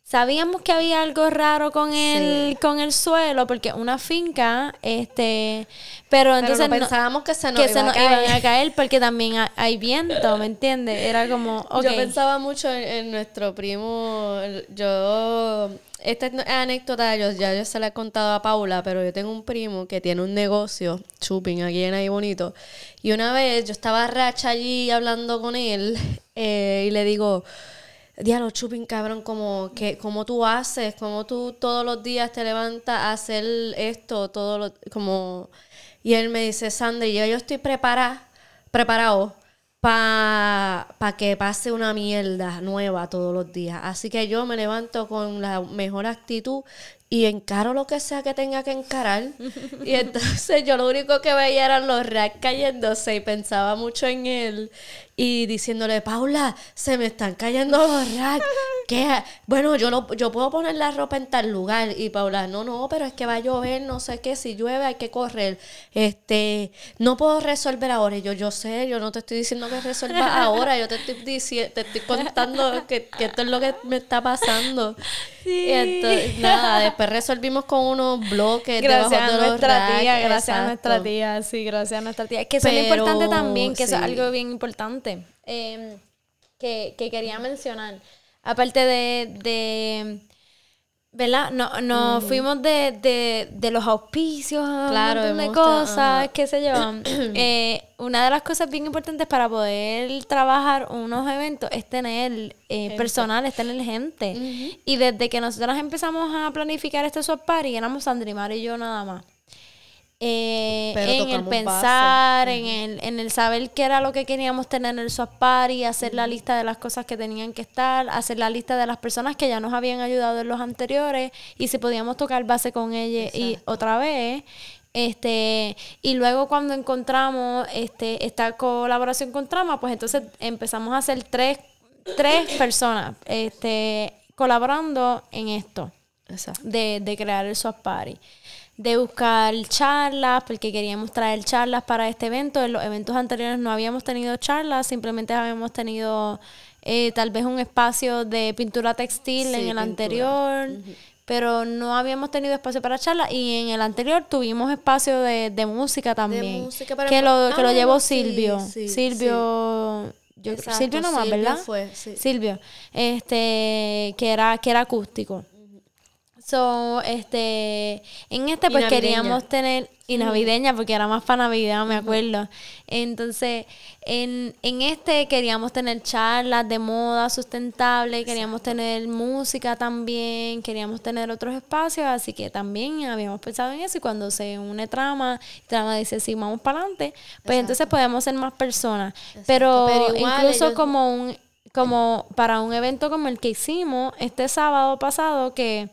Speaker 1: sabíamos que había algo raro con el, con el suelo, porque una finca, este, pero
Speaker 2: Pero
Speaker 1: entonces
Speaker 2: no pensábamos que se nos,
Speaker 1: que
Speaker 2: iba
Speaker 1: se
Speaker 2: a caer.
Speaker 1: iban a caer porque también ha- hay viento, ¿me entiendes? Era como.
Speaker 2: Yo pensaba mucho en, en nuestro primo. Yo. Esta es anécdota, yo, ya yo se la he contado a Paula, pero yo tengo un primo que tiene un negocio, shopping, aquí en Ahí Bonito. Y una vez yo estaba racha allí hablando con él eh, y le digo, Diablo, Chupin, cabrón, como, que, como tú haces, como tú todos los días te levantas a hacer esto, todo lo, como... Y él me dice, Sandra, yo, yo estoy preparada, preparado para que pase una mierda nueva todos los días. Así que yo me levanto con la mejor actitud y encaro lo que sea que tenga que encarar. y entonces yo lo único que veía eran los racks cayéndose y pensaba mucho en él y diciéndole, Paula, se me están cayendo los racks. ¿Qué? Bueno, yo, lo, yo puedo poner la ropa en tal lugar. Y Paula, no, no, pero es que va a llover, no sé qué, si llueve hay que correr. Este, no puedo resolver ahora. Y yo, yo sé, yo no te estoy diciendo que resuelvas ahora, yo te estoy diciendo, te estoy contando que, que esto es lo que me está pasando. Y entonces, nada, después resolvimos con unos bloques
Speaker 1: Gracias
Speaker 2: debajo
Speaker 1: a
Speaker 2: de los
Speaker 1: nuestra
Speaker 2: racks,
Speaker 1: tía, gracias a
Speaker 2: exacto.
Speaker 1: nuestra tía, sí, gracias a nuestra tía. Que eso es lo
Speaker 2: Pero,
Speaker 1: importante también, que eso es
Speaker 2: sí.
Speaker 1: algo bien importante eh, que, que quería mencionar. Aparte de, de ¿verdad? No, nos fuimos de, de, de los auspicios,
Speaker 2: Claro,
Speaker 1: un montón de cosas, sé yo. Eh, una de las cosas bien importantes para poder trabajar unos eventos es tener eh, personal, es tener gente. Y desde que nosotros empezamos a planificar este swap party, éramos Sandrimar y yo nada más. Eh, en el pensar, en, el, en el saber qué era lo que queríamos tener en el swap party, hacer la lista de las cosas que tenían que estar, hacer la lista de las personas que ya nos habían ayudado en los anteriores y si podíamos tocar base con ella y otra vez. Este, y luego cuando encontramos este, esta colaboración con Trama, pues entonces empezamos a hacer tres, tres personas este, colaborando en esto
Speaker 2: Exacto.
Speaker 1: de, de crear el swap party. De buscar charlas, porque queríamos traer charlas para este evento. En los eventos anteriores no habíamos tenido charlas, simplemente habíamos tenido eh, tal vez un espacio de pintura textil
Speaker 2: Sí,
Speaker 1: en el
Speaker 2: pintura.
Speaker 1: anterior, pero no habíamos tenido espacio para charlas. Y en el anterior tuvimos espacio de, de música también.
Speaker 2: música,
Speaker 1: que lo, que lo
Speaker 2: Ah,
Speaker 1: llevó
Speaker 2: sí,
Speaker 1: Silvio.
Speaker 2: sí,
Speaker 1: Silvio. Yo,
Speaker 2: Exacto,
Speaker 1: Silvio nomás,
Speaker 2: Silvio
Speaker 1: ¿verdad?
Speaker 2: fue.
Speaker 1: Silvio. Este, que era, que era acústico. So, este, en este pues queríamos tener, y navideña porque era más para Navidad, me acuerdo. Entonces, en, en este queríamos tener charlas de moda sustentable, queríamos tener música también, queríamos tener otros espacios, así que también habíamos pensado en eso y cuando se une trama, trama dice, sí, vamos para adelante, pues entonces podemos ser más personas. Pero,
Speaker 2: Pero igual
Speaker 1: incluso
Speaker 2: ellos-
Speaker 1: como un como para un evento como el que hicimos este sábado pasado que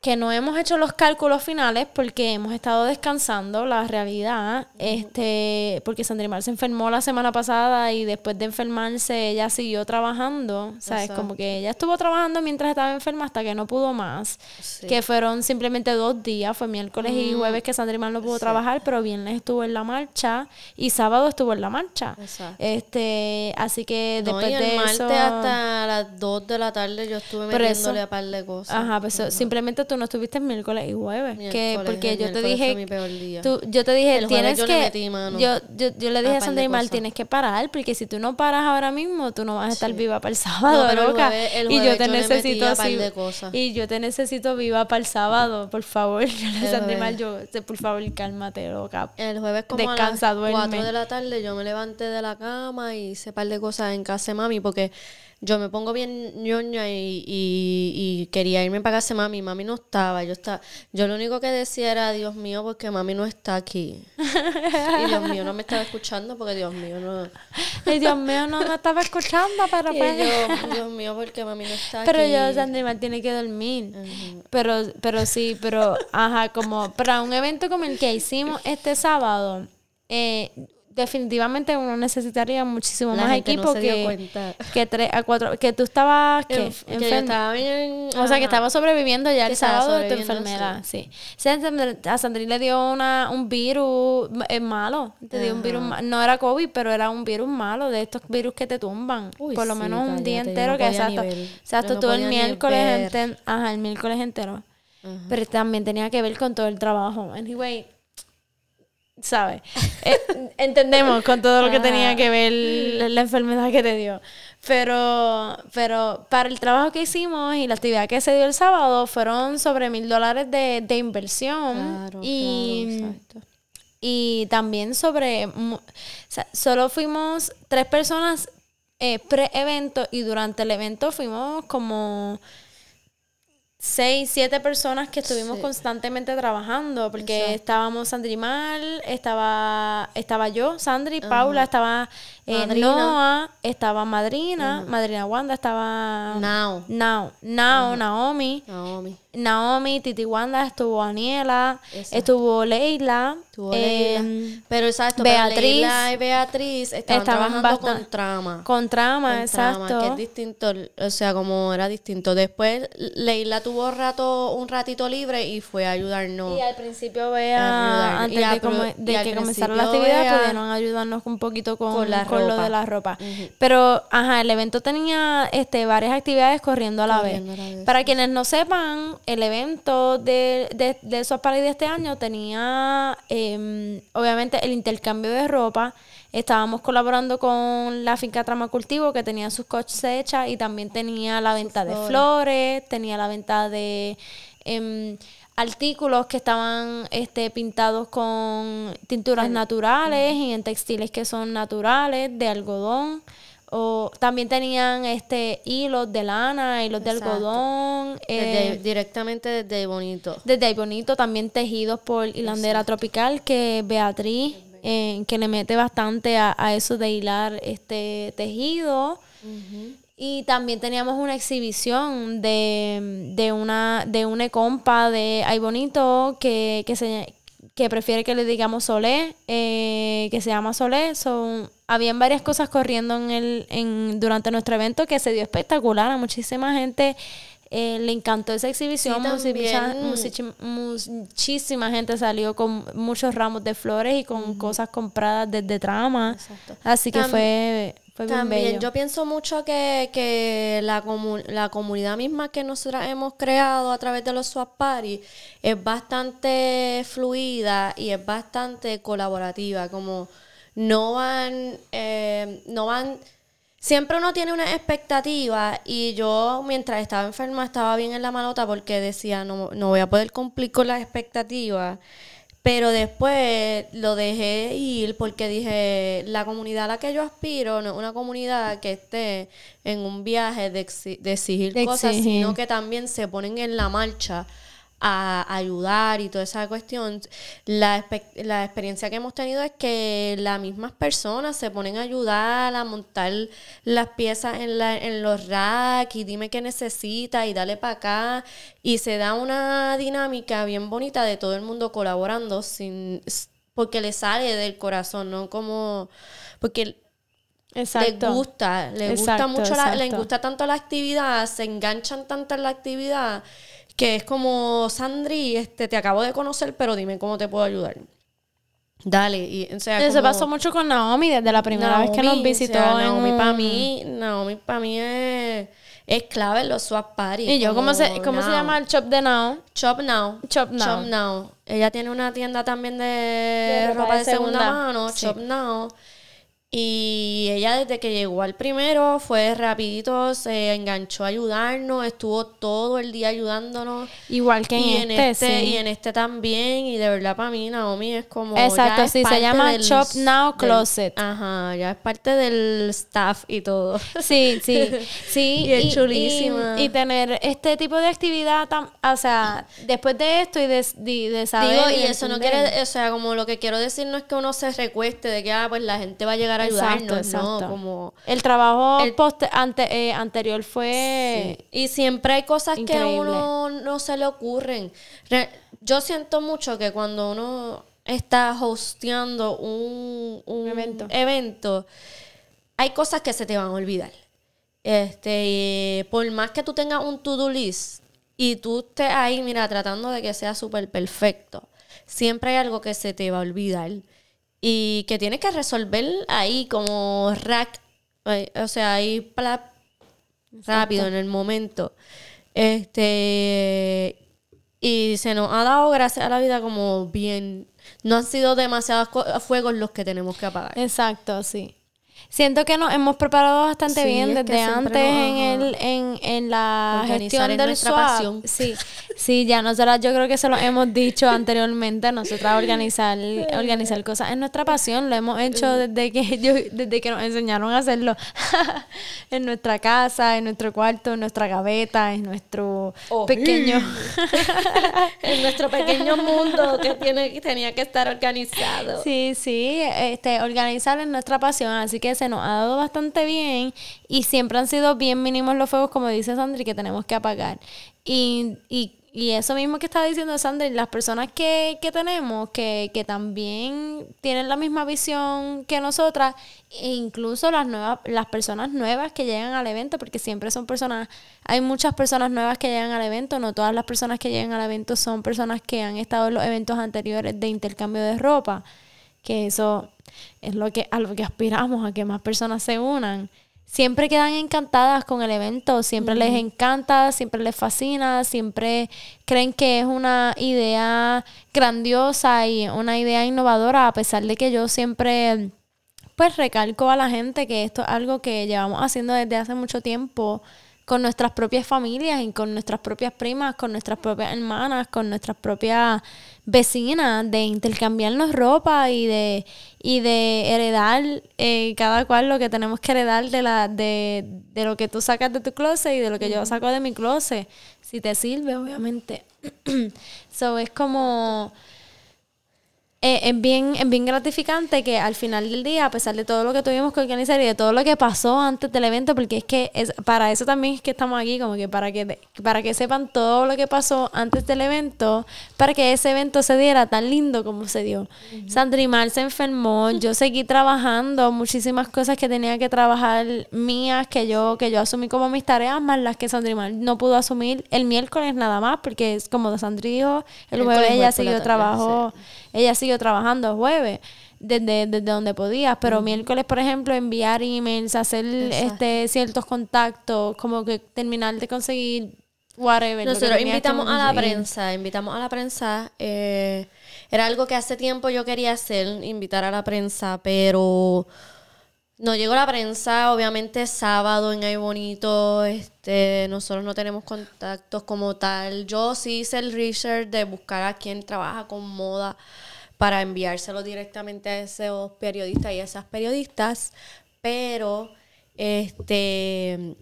Speaker 1: que no hemos hecho los cálculos finales porque hemos estado descansando, la realidad, este, porque Sandrimar se enfermó la semana pasada y después de enfermarse ella siguió trabajando, ¿sabes?
Speaker 2: Exacto.
Speaker 1: Como que ella estuvo trabajando mientras estaba enferma hasta que no pudo más,
Speaker 2: Sí.
Speaker 1: que fueron simplemente dos días, fue miércoles y jueves que Sandrimar no pudo trabajar, pero viernes estuvo en la marcha y sábado estuvo en la marcha.
Speaker 2: Exacto.
Speaker 1: Este, así que
Speaker 2: No,
Speaker 1: después
Speaker 2: y el
Speaker 1: de
Speaker 2: martes
Speaker 1: eso...
Speaker 2: hasta las 2 de la tarde yo estuve
Speaker 1: eso-
Speaker 2: metiéndole a par de cosas.
Speaker 1: Ajá, pues simplemente tú no estuviste miércoles y jueves. que
Speaker 2: Miércoles,
Speaker 1: porque
Speaker 2: el
Speaker 1: yo te dije.
Speaker 2: mi peor día.
Speaker 1: tú- yo te dije,
Speaker 2: El jueves
Speaker 1: tienes
Speaker 2: yo
Speaker 1: que.
Speaker 2: le metí mano
Speaker 1: yo, yo, yo le dije
Speaker 2: a
Speaker 1: a Sandra
Speaker 2: cosas.
Speaker 1: tienes que parar, porque si tú no paras ahora mismo, tú no vas a estar viva para el sábado,
Speaker 2: No, pero el jueves- el
Speaker 1: y yo
Speaker 2: jueves
Speaker 1: te
Speaker 2: yo
Speaker 1: necesito así-. Y yo te necesito viva para el sábado, por favor. Yo le Sandra
Speaker 2: jueves.
Speaker 1: Imal, yo, por favor, cálmate, loca.
Speaker 2: El jueves como
Speaker 1: Descansa,
Speaker 2: a las
Speaker 1: duerme.
Speaker 2: 4 de la tarde yo me levanté de la cama y hice par de cosas en casa de mami porque yo me pongo bien ñoña y, y, y quería irme para casa de mami. Mami no estaba. Yo estaba, yo lo único que decía era, Dios mío, porque mami no está aquí. y Dios mío no me estaba escuchando porque Dios mío no...
Speaker 1: Ay, Dios mío, no me estaba escuchando, pero
Speaker 2: Y
Speaker 1: pues.
Speaker 2: yo, Dios mío, porque mami no está
Speaker 1: Pero
Speaker 2: aquí.
Speaker 1: yo, Sandra Imal tiene que dormir. Pero, pero sí, pero, ajá, como para un evento como el que hicimos este sábado, eh, definitivamente uno necesitaría muchísimo
Speaker 2: La
Speaker 1: más
Speaker 2: no
Speaker 1: equipo que, que tres a cuatro, que tú estabas ¿qué?
Speaker 2: Enf- que yo estaba bien...
Speaker 1: O sea, que estaba sobreviviendo ya
Speaker 2: Que
Speaker 1: el sábado de tu enfermedad, sí. Sí, a Sandrine le dio una, un virus eh, malo, te dio un virus, no era COVID, pero era un virus malo, de estos virus que te tumban,
Speaker 2: Uy,
Speaker 1: por lo
Speaker 2: sí,
Speaker 1: menos un día entero,
Speaker 2: no
Speaker 1: que exacto, exacto,
Speaker 2: no
Speaker 1: todo el miércoles,
Speaker 2: ver.
Speaker 1: enten- ajá, el miércoles entero, pero también tenía que ver con todo el trabajo, anyway, ¿sabes? Eh, entendemos con todo lo que tenía que ver la, enfermedad que te dio. Pero, pero para el trabajo que hicimos y la actividad que se dio el sábado fueron sobre mil dólares de, de inversión.
Speaker 2: Claro,
Speaker 1: y,
Speaker 2: claro, exacto.
Speaker 1: y también sobre, mu- o sea, solo fuimos tres personas eh, pre-evento y durante el evento fuimos como seis, siete personas que estuvimos
Speaker 2: Sí.
Speaker 1: constantemente trabajando, porque
Speaker 2: Exacto.
Speaker 1: estábamos Sandrimal, estaba, estaba yo, Sandri, Paula, estaba
Speaker 2: Madrina.
Speaker 1: Noah, estaba Madrina, Madrina Wanda, estaba
Speaker 2: Now.
Speaker 1: Now, Now, Naomi,
Speaker 2: Naomi.
Speaker 1: Naomi, Titi Wanda, estuvo Aniela,
Speaker 2: Exacto.
Speaker 1: estuvo Leila,
Speaker 2: Tuvo
Speaker 1: em,
Speaker 2: Leila. Pero exacto,
Speaker 1: Beatriz.
Speaker 2: pero Leila y Beatriz estaban,
Speaker 1: Estaban
Speaker 2: trabajando con trama.
Speaker 1: con trama,
Speaker 2: Con
Speaker 1: exacto.
Speaker 2: trama, que es distinto, o sea, como era distinto. Después Leila tuvo rato, un ratito libre y fue a ayudarnos.
Speaker 1: Y al principio
Speaker 2: A
Speaker 1: vea,
Speaker 2: ayudar.
Speaker 1: antes de, que comenzara la actividad,
Speaker 2: Bea-
Speaker 1: pudieron ayudarnos un poquito con,
Speaker 2: Con la
Speaker 1: con lo de la ropa. Pero, ajá, el evento tenía este, varias actividades corriendo a la
Speaker 2: Corriendo
Speaker 1: vez.
Speaker 2: a la vez,
Speaker 1: Para quienes no sepan, el evento de, de, de esos de este año tenía, em, obviamente, el intercambio de ropa. Estábamos colaborando con la finca Trama Cultivo, que tenía sus cosechas y también tenía la venta de
Speaker 2: flores.
Speaker 1: tenía la venta de em, artículos que estaban este, pintados con tinturas naturales y en textiles que son naturales, de algodón. O también tenían este hilos de lana, hilos de algodón.
Speaker 2: Desde-
Speaker 1: eh,
Speaker 2: directamente desde Bonito.
Speaker 1: desde bonito, también tejidos por hilandera tropical, que Beatriz, eh, que le mete bastante a, a eso de hilar este tejido. Y también teníamos una exhibición de, de una de una compa de Ay Bonito que, que se que prefiere que le digamos Solé, eh, que se llama Solé. Son, habían varias cosas corriendo en el, en, durante nuestro evento que se dio espectacular. A muchísima gente eh, le encantó esa exhibición.
Speaker 2: Sí,
Speaker 1: Mucha- muchísima gente salió con muchos ramos de flores y con cosas compradas desde trama.
Speaker 2: Exacto.
Speaker 1: Así que
Speaker 2: Tam-
Speaker 1: fue, fue bien
Speaker 2: También
Speaker 1: bello.
Speaker 2: yo pienso mucho que, que la, comu- la comunidad misma que nosotros hemos creado a través de los swap party es bastante fluida y es bastante colaborativa. Como no van, eh, no van, siempre uno tiene una expectativa y yo mientras estaba enferma estaba bien en la malota porque decía, no, no voy a poder cumplir con las expectativas. Pero después lo dejé ir porque dije, la comunidad a la que yo aspiro no es una comunidad que esté en un viaje de, exigir cosas, sino que también se ponen en la marcha a ayudar y toda esa cuestión, la, la, experiencia que hemos tenido es que las mismas personas se ponen a ayudar a montar las piezas en, la, en los racks y dime qué necesita y dale para acá. Y se da una dinámica bien bonita de todo el mundo colaborando sin porque le sale del corazón, ¿no? Como porque Exacto. les gusta, les gusta mucho, la, les gusta tanto la actividad, se enganchan tanto en la actividad que es como, Sandri, este, te acabo de conocer, pero dime cómo te puedo ayudar. Dale, y o sea,
Speaker 1: Eso pasó mucho con Naomi desde la primera vez que nos visitó.
Speaker 2: Naomi para mí, Naomi para mí es, es clave en los swap parties.
Speaker 1: Y yo, ¿cómo se, cómo se llama el Shop de Now?
Speaker 2: Shop Now.
Speaker 1: Shop Now.
Speaker 2: Shop Now. Ella tiene una tienda también de, ropa, de segunda, mano, Shop Now. Y ella desde que llegó al primero fue rapidito, se enganchó a ayudarnos, estuvo todo el día ayudándonos.
Speaker 1: Igual que en, este, este
Speaker 2: Y en este también, y de verdad para mí Naomi es como...
Speaker 1: Exacto, sí, se llama Shop Now Closet.
Speaker 2: ajá, ya es parte del staff y todo.
Speaker 1: Sí, sí, sí.
Speaker 2: y es chulísima.
Speaker 1: Y, tener este tipo de actividad, o sea, después de esto y de, de, saber...
Speaker 2: Digo, y, eso no quiere, o sea, como lo que quiero decir no es que uno se recueste de que, ah, pues la gente va a llegar ayudarnos, exacto, Como
Speaker 1: el trabajo el, post ante, eh, anterior fue
Speaker 2: y siempre hay cosas que a uno no se le ocurren. yo siento mucho que cuando uno está hosteando un, evento. evento, hay cosas que se te van a olvidar. Este, por más que tú tengas un to-do list y tú estés ahí, mira, tratando de que sea súper perfecto, siempre hay algo que se te va a olvidar y que tienes que resolver ahí como rack, o sea, ahí rápido en el momento. Este y se nos ha dado gracias a la vida como bien no han sido demasiados fuegos los que tenemos que apagar.
Speaker 1: Exacto, sí. Siento que nos hemos preparado bastante bien desde antes en, el, en, en la gestión del swap. Sí, sí, ya nosotras yo creo que se lo hemos dicho anteriormente, nosotras organizar, organizar cosas es nuestra pasión, lo hemos hecho desde que yo, desde que nos enseñaron a hacerlo. En nuestra casa, en nuestro cuarto, en nuestra gaveta, en nuestro oh, pequeño
Speaker 2: en nuestro pequeño mundo que tiene tenía que estar organizado.
Speaker 1: Sí, sí, este organizar es nuestra pasión, así que se nos ha dado bastante bien y siempre han sido bien mínimos los fuegos, como dice Sandri, que tenemos que apagar. Y, y, y eso mismo que está diciendo Sandri, las personas que, que tenemos, que, que, también tienen la misma visión que nosotras, e incluso las nuevas, las personas nuevas que llegan al evento, porque siempre son personas, hay muchas personas nuevas que llegan al evento, no todas las personas que llegan al evento son personas que han estado en los eventos anteriores de intercambio de ropa, que eso es lo que, a lo que aspiramos, a que más personas se unan. Siempre quedan encantadas con el evento, siempre les encanta, siempre les fascina, siempre creen que es una idea grandiosa y una idea innovadora, a pesar de que yo siempre pues recalco a la gente que esto es algo que llevamos haciendo desde hace mucho tiempo con nuestras propias familias y con nuestras propias primas, con nuestras propias hermanas, con nuestras propias vecinas, de intercambiarnos ropa y de, y de heredar eh, cada cual lo que tenemos que heredar de, la, de, de lo que tú sacas de tu closet y de lo que yo saco de mi closet. Si te sirve, obviamente. so es como eh, es, bien, es bien gratificante que al final del día, a pesar de todo lo que tuvimos que organizar y de todo lo que pasó antes del evento, porque es que es, para eso también es que estamos aquí, como que para que, para que sepan todo lo que pasó antes del evento, para que ese evento se diera tan lindo como se dio. Sandrimar se enfermó, yo seguí trabajando, muchísimas cosas que tenía que trabajar mías, que yo, que yo asumí como mis tareas, más las que Sandrimar no pudo asumir el miércoles nada más, porque es como Sandri dijo, el, jueves ella siguió trabajo. Ella siguió trabajando jueves desde, desde donde podía, pero miércoles, por ejemplo, enviar emails, hacer este ciertos contactos, como que terminar de conseguir whatever.
Speaker 2: Nosotros invitamos a la prensa, invitamos a la prensa. Eh, era algo que hace tiempo yo quería hacer, invitar a la prensa, pero No llegó la prensa, obviamente sábado en Ay Bonito, este, nosotros no tenemos contactos como tal. Yo sí hice el research de buscar a quien trabaja con moda para enviárselo directamente a esos periodistas y a esas periodistas, pero este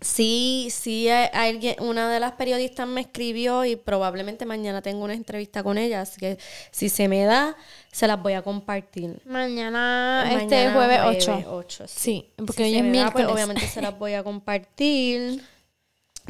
Speaker 2: Sí, sí, alguien, una de las periodistas me escribió y probablemente mañana tengo una entrevista con ella, así que si se me da, se las voy a compartir.
Speaker 1: Mañana, este jueves 8. sí. porque hoy es pues, miércoles.
Speaker 2: obviamente se las voy a compartir.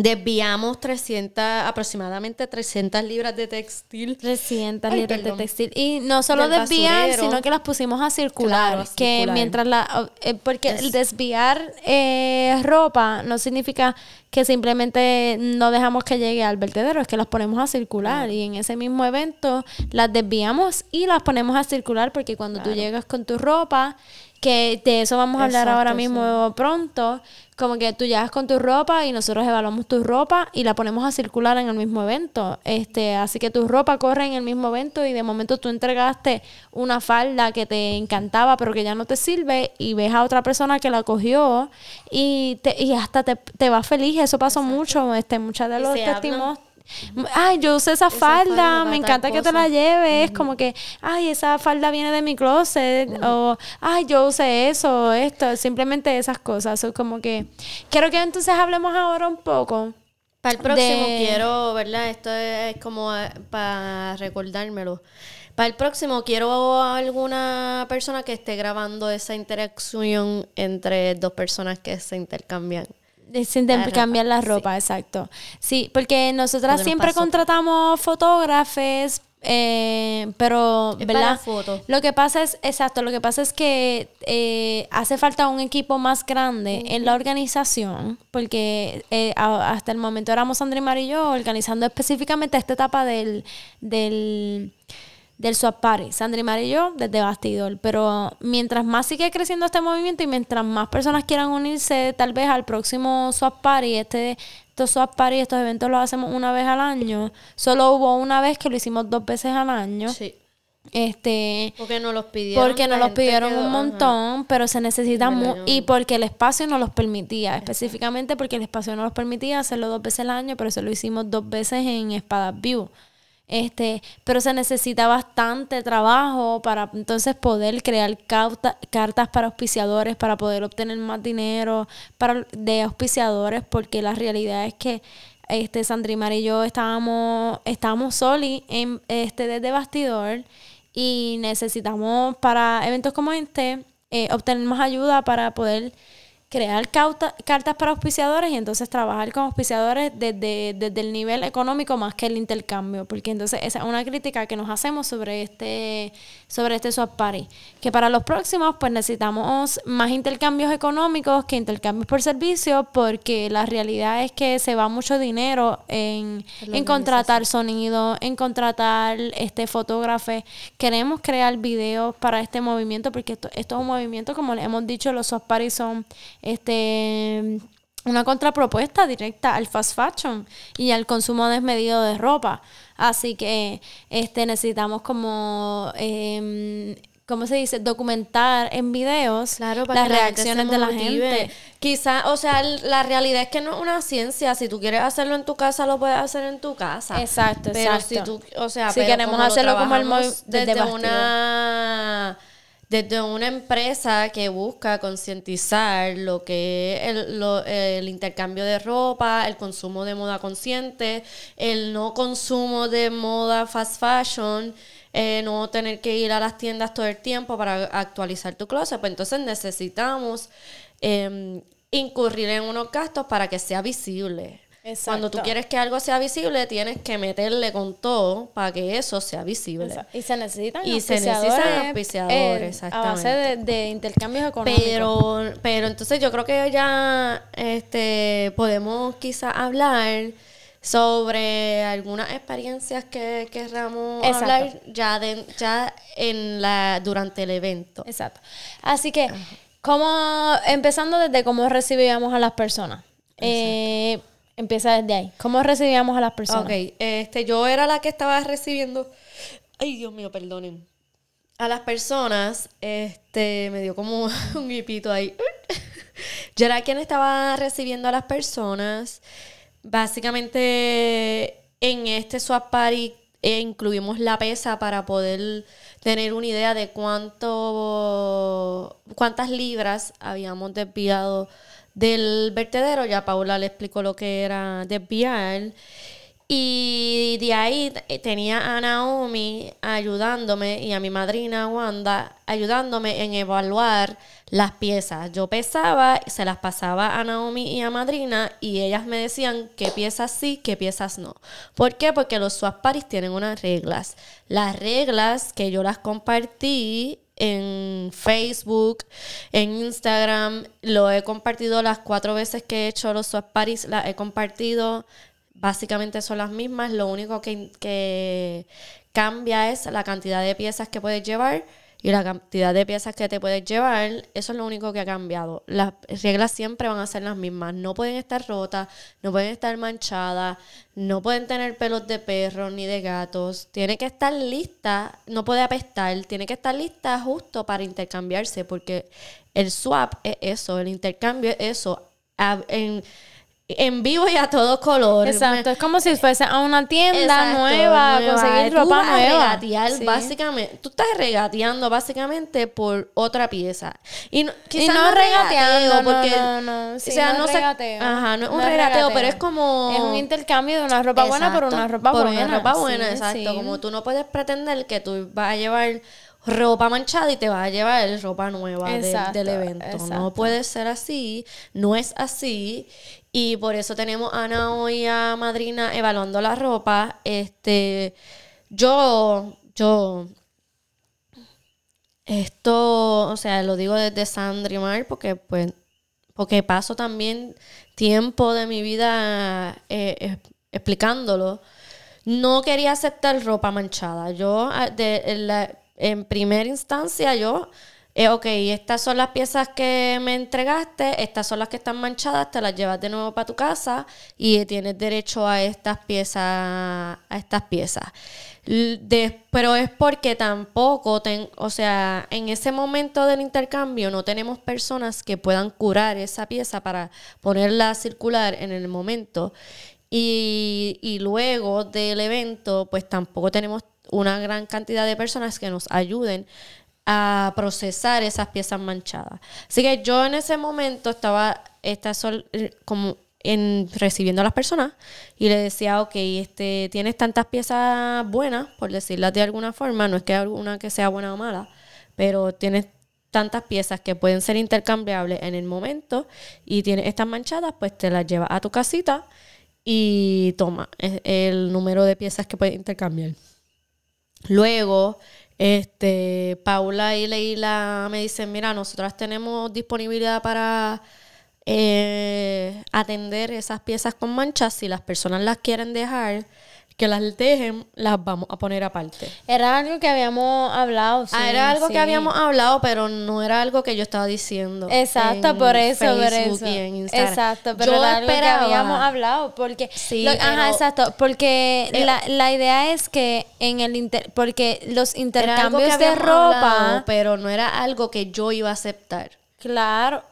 Speaker 2: Desviamos 300, aproximadamente 300 libras de textil.
Speaker 1: 300 libras de textil. Y no solo desviar, sino que las pusimos a circular. que mientras la. Eh, porque el desviar eh, ropa no significa que simplemente no dejamos que llegue al vertedero, es que las ponemos a circular. Y en ese mismo evento las desviamos y las ponemos a circular, porque cuando tú llegas con tu ropa que de eso vamos a hablar ahora mismo pronto, como que tú llegas con tu ropa y nosotros evaluamos tu ropa y la ponemos a circular en el mismo evento. Este, así que tu ropa corre en el mismo evento y de momento tú entregaste una falda que te encantaba pero que ya no te sirve y ves a otra persona que la cogió y, te, y hasta te, te va feliz. Eso pasó mucho, este, muchas de los testimonios ay, yo usé esa, falda, me encanta que te la lleves, como que, ay, esa falda viene de mi closet, o, ay, yo usé eso, esto, simplemente esas cosas, o como que, quiero que entonces hablemos ahora un poco.
Speaker 2: Para el próximo quiero, ¿verdad? Esto es como eh, para recordármelo. Para el próximo quiero alguna persona que esté grabando esa interacción entre dos personas que se intercambian.
Speaker 1: Sin cambiar la ropa, exacto. Sí, porque nosotras siempre contratamos fotógrafos, eh, pero, ¿verdad? Lo que pasa es, exacto, lo que pasa es que eh, hace falta un equipo más grande en la organización, porque eh, hasta el momento éramos Sandra y yo organizando específicamente esta etapa del, del del Swap Party. Sandra y Mari y yo desde Bastidor. Pero mientras más sigue creciendo este movimiento y mientras más personas quieran unirse tal vez al próximo Swap Party, este, estos Swap Party, estos eventos los hacemos una vez al año. Solo hubo una vez que lo hicimos dos veces al año. Sí. Este,
Speaker 2: porque nos los pidieron.
Speaker 1: Porque nos los pidieron un montón, pero se necesita mucho. Y porque el espacio no los permitía, específicamente porque el espacio no los permitía hacerlo dos veces al año, pero eso lo hicimos dos veces en Espada View. Este, pero se necesita bastante trabajo para entonces poder crear cartas para auspiciadores, para poder obtener más dinero para, de auspiciadores, porque la realidad es que este Sandrimar y yo estábamos, estábamos soli en este desde bastidor y necesitamos para eventos como este eh, obtener más ayuda para poder crear cartas para auspiciadores y entonces trabajar con auspiciadores desde, desde el nivel económico más que el intercambio, porque entonces esa es una crítica que nos hacemos sobre este sobre este swap party, que para los próximos pues necesitamos más intercambios económicos que intercambios por servicio, porque la realidad es que se va mucho dinero en, en contratar sonido, en contratar este fotógrafo. Queremos crear videos para este movimiento, porque esto, esto es un movimiento, como les hemos dicho, los swap parties son este una contrapropuesta directa al fast fashion y al consumo desmedido de ropa. Así que este necesitamos como eh, ¿cómo se dice? documentar en videos las reacciones de la gente.
Speaker 2: Quizá, o sea, la realidad es que no es una ciencia. Si tú quieres hacerlo en tu casa, lo puedes hacer en tu casa.
Speaker 1: Exacto,
Speaker 2: pero
Speaker 1: exacto.
Speaker 2: Si tú, o sea,
Speaker 1: si queremos hacerlo como el
Speaker 2: desde una desde una empresa que busca concientizar lo que es el, el, intercambio de ropa, el consumo de moda consciente, el no consumo de moda fast fashion, eh, no tener que ir a las tiendas todo el tiempo para actualizar tu closet, pues entonces necesitamos em, incurrir en unos gastos para que sea visible. Cuando tú quieres que algo sea visible, tienes que meterle con todo para que eso sea visible.
Speaker 1: Y se necesitan
Speaker 2: y se necesitan auspiciadores,
Speaker 1: a base de, de, intercambios económicos.
Speaker 2: Pero, pero entonces yo creo que ya este, podemos quizás hablar sobre algunas experiencias que querramos hablar ya, de, ya en la, durante el evento.
Speaker 1: Exacto. Así que, como, empezando desde cómo recibíamos a las personas. Eh, Empieza desde ahí. ¿Cómo recibíamos a las personas?
Speaker 2: Ok, este, yo era la que estaba recibiendo. Ay, Dios mío, perdonen. a las personas, este, me dio como un gripito ahí. Yo era quien estaba recibiendo a las personas. Básicamente, en este swap party eh, incluimos la pesa para poder tener una idea de cuánto, cuántas libras habíamos desviado del vertedero. Ya Paula le explicó lo que era desviar. Y de ahí tenía a Naomi ayudándome y a mi madrina Wanda ayudándome en evaluar las piezas. Yo pesaba, se las pasaba a Naomi y a madrina y ellas me decían qué piezas sí, qué piezas no. ¿Por qué? Porque los swap parties tienen unas reglas. Las reglas que yo las compartí en Facebook, en Instagram, lo he compartido las cuatro veces que he hecho los swap parties, las he compartido. Básicamente son las mismas. Lo único que, que, cambia es la cantidad de piezas que puedes llevar y la cantidad de piezas que te puedes llevar. Eso es lo único que ha cambiado. Las reglas siempre van a ser las mismas. No pueden estar rotas, no pueden estar manchadas, no pueden tener pelos de perro ni de gatos. Tiene que estar lista, no puede apestar, tiene que estar lista justo para intercambiarse porque el swap es eso, el intercambio es eso. En, en vivo y a todo color.
Speaker 1: Exacto, es como si fuese a una tienda nueva, a conseguir ropa nueva.
Speaker 2: Regatear, básicamente, tú estás regateando básicamente por otra pieza. Y no,
Speaker 1: no, regateando, porque no, no, o sea, no, regateo.
Speaker 2: ajá, no es un regateo, pero es como
Speaker 1: es un intercambio de una ropa buena por una ropa buena.
Speaker 2: Por una ropa buena, exacto, como tú no puedes pretender que tú vas a llevar ropa manchada y te vas a llevar ropa nueva del evento. No puede ser así, no es así. Y por eso tenemos a Ana hoy a Madrina evaluando la ropa. Este, yo, yo, esto, o sea, lo digo desde Sandrimar porque, pues, porque paso también tiempo de mi vida eh, explicándolo. No quería aceptar ropa manchada. Yo, de, en primera instancia, yo eh, ok, estas son las piezas que me entregaste, estas son las que están manchadas, te las llevas de nuevo para tu casa y tienes derecho a estas piezas, a estas piezas. pero es porque tampoco, o sea, en ese momento del intercambio no tenemos personas que puedan curar esa pieza para ponerla a circular en el momento. Y, y luego del evento, pues tampoco tenemos una gran cantidad de personas que nos ayuden a procesar esas piezas manchadas. Así que yo en ese momento estaba esta eh, como en recibiendo a las personas y le decía, ok, este, tienes tantas piezas buenas, por decirlas de alguna forma, no es que alguna que sea buena o mala, pero tienes tantas piezas que pueden ser intercambiables en el momento y tienes estas manchadas, pues te las llevas a tu casita y toma el número de piezas que puedes intercambiar. Luego, este, Paula y Leila me dicen, mira, nosotras tenemos disponibilidad para eh, atender esas piezas con manchas. Si las personas las quieren dejar, que las dejen, las vamos a poner aparte.
Speaker 1: Era algo que habíamos hablado.
Speaker 2: ah, era algo que habíamos hablado, pero no era algo que yo estaba diciendo.
Speaker 1: Exacto, por eso, por eso. exacto, pero era algo que habíamos hablado. Porque, sí, ajá, exacto. Porque la, la, idea es que en el inter, porque los intercambios de ropa.
Speaker 2: pero no era algo que yo iba a aceptar.
Speaker 1: Claro,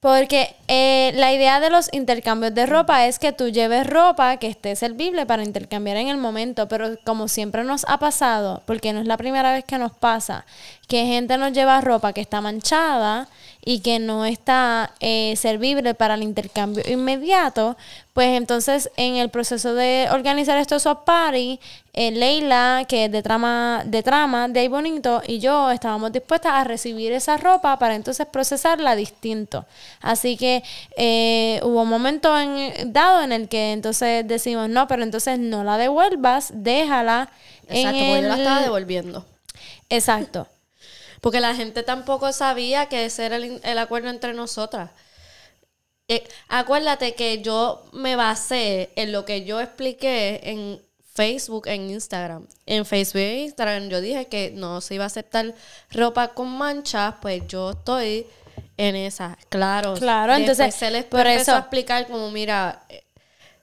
Speaker 1: porque eh, la idea de los intercambios de ropa es que tú lleves ropa que esté servible para intercambiar en el momento, pero como siempre nos ha pasado, porque no es la primera vez que nos pasa, que gente nos lleva ropa que está manchada y que no está eh, servible para el intercambio inmediato, pues entonces en el proceso de organizar estos swap party, eh, Leila, que es de trama, de trama, de ahí bonito, y yo estábamos dispuestas a recibir esa ropa para entonces procesarla distinto. Así que eh, hubo un momento en, dado en el que entonces decimos, no, pero entonces no la devuelvas, déjala.
Speaker 2: Exacto, porque yo la estaba devolviendo.
Speaker 1: Exacto.
Speaker 2: Porque la gente tampoco sabía que ese era el, acuerdo entre nosotras. Eh, acuérdate que yo me basé en lo que yo expliqué en Facebook, en Instagram. En Facebook e Instagram yo dije que no se iba a aceptar ropa con manchas, pues yo estoy en esa. Claro.
Speaker 1: Claro, entonces
Speaker 2: se les por eso a explicar como, mira,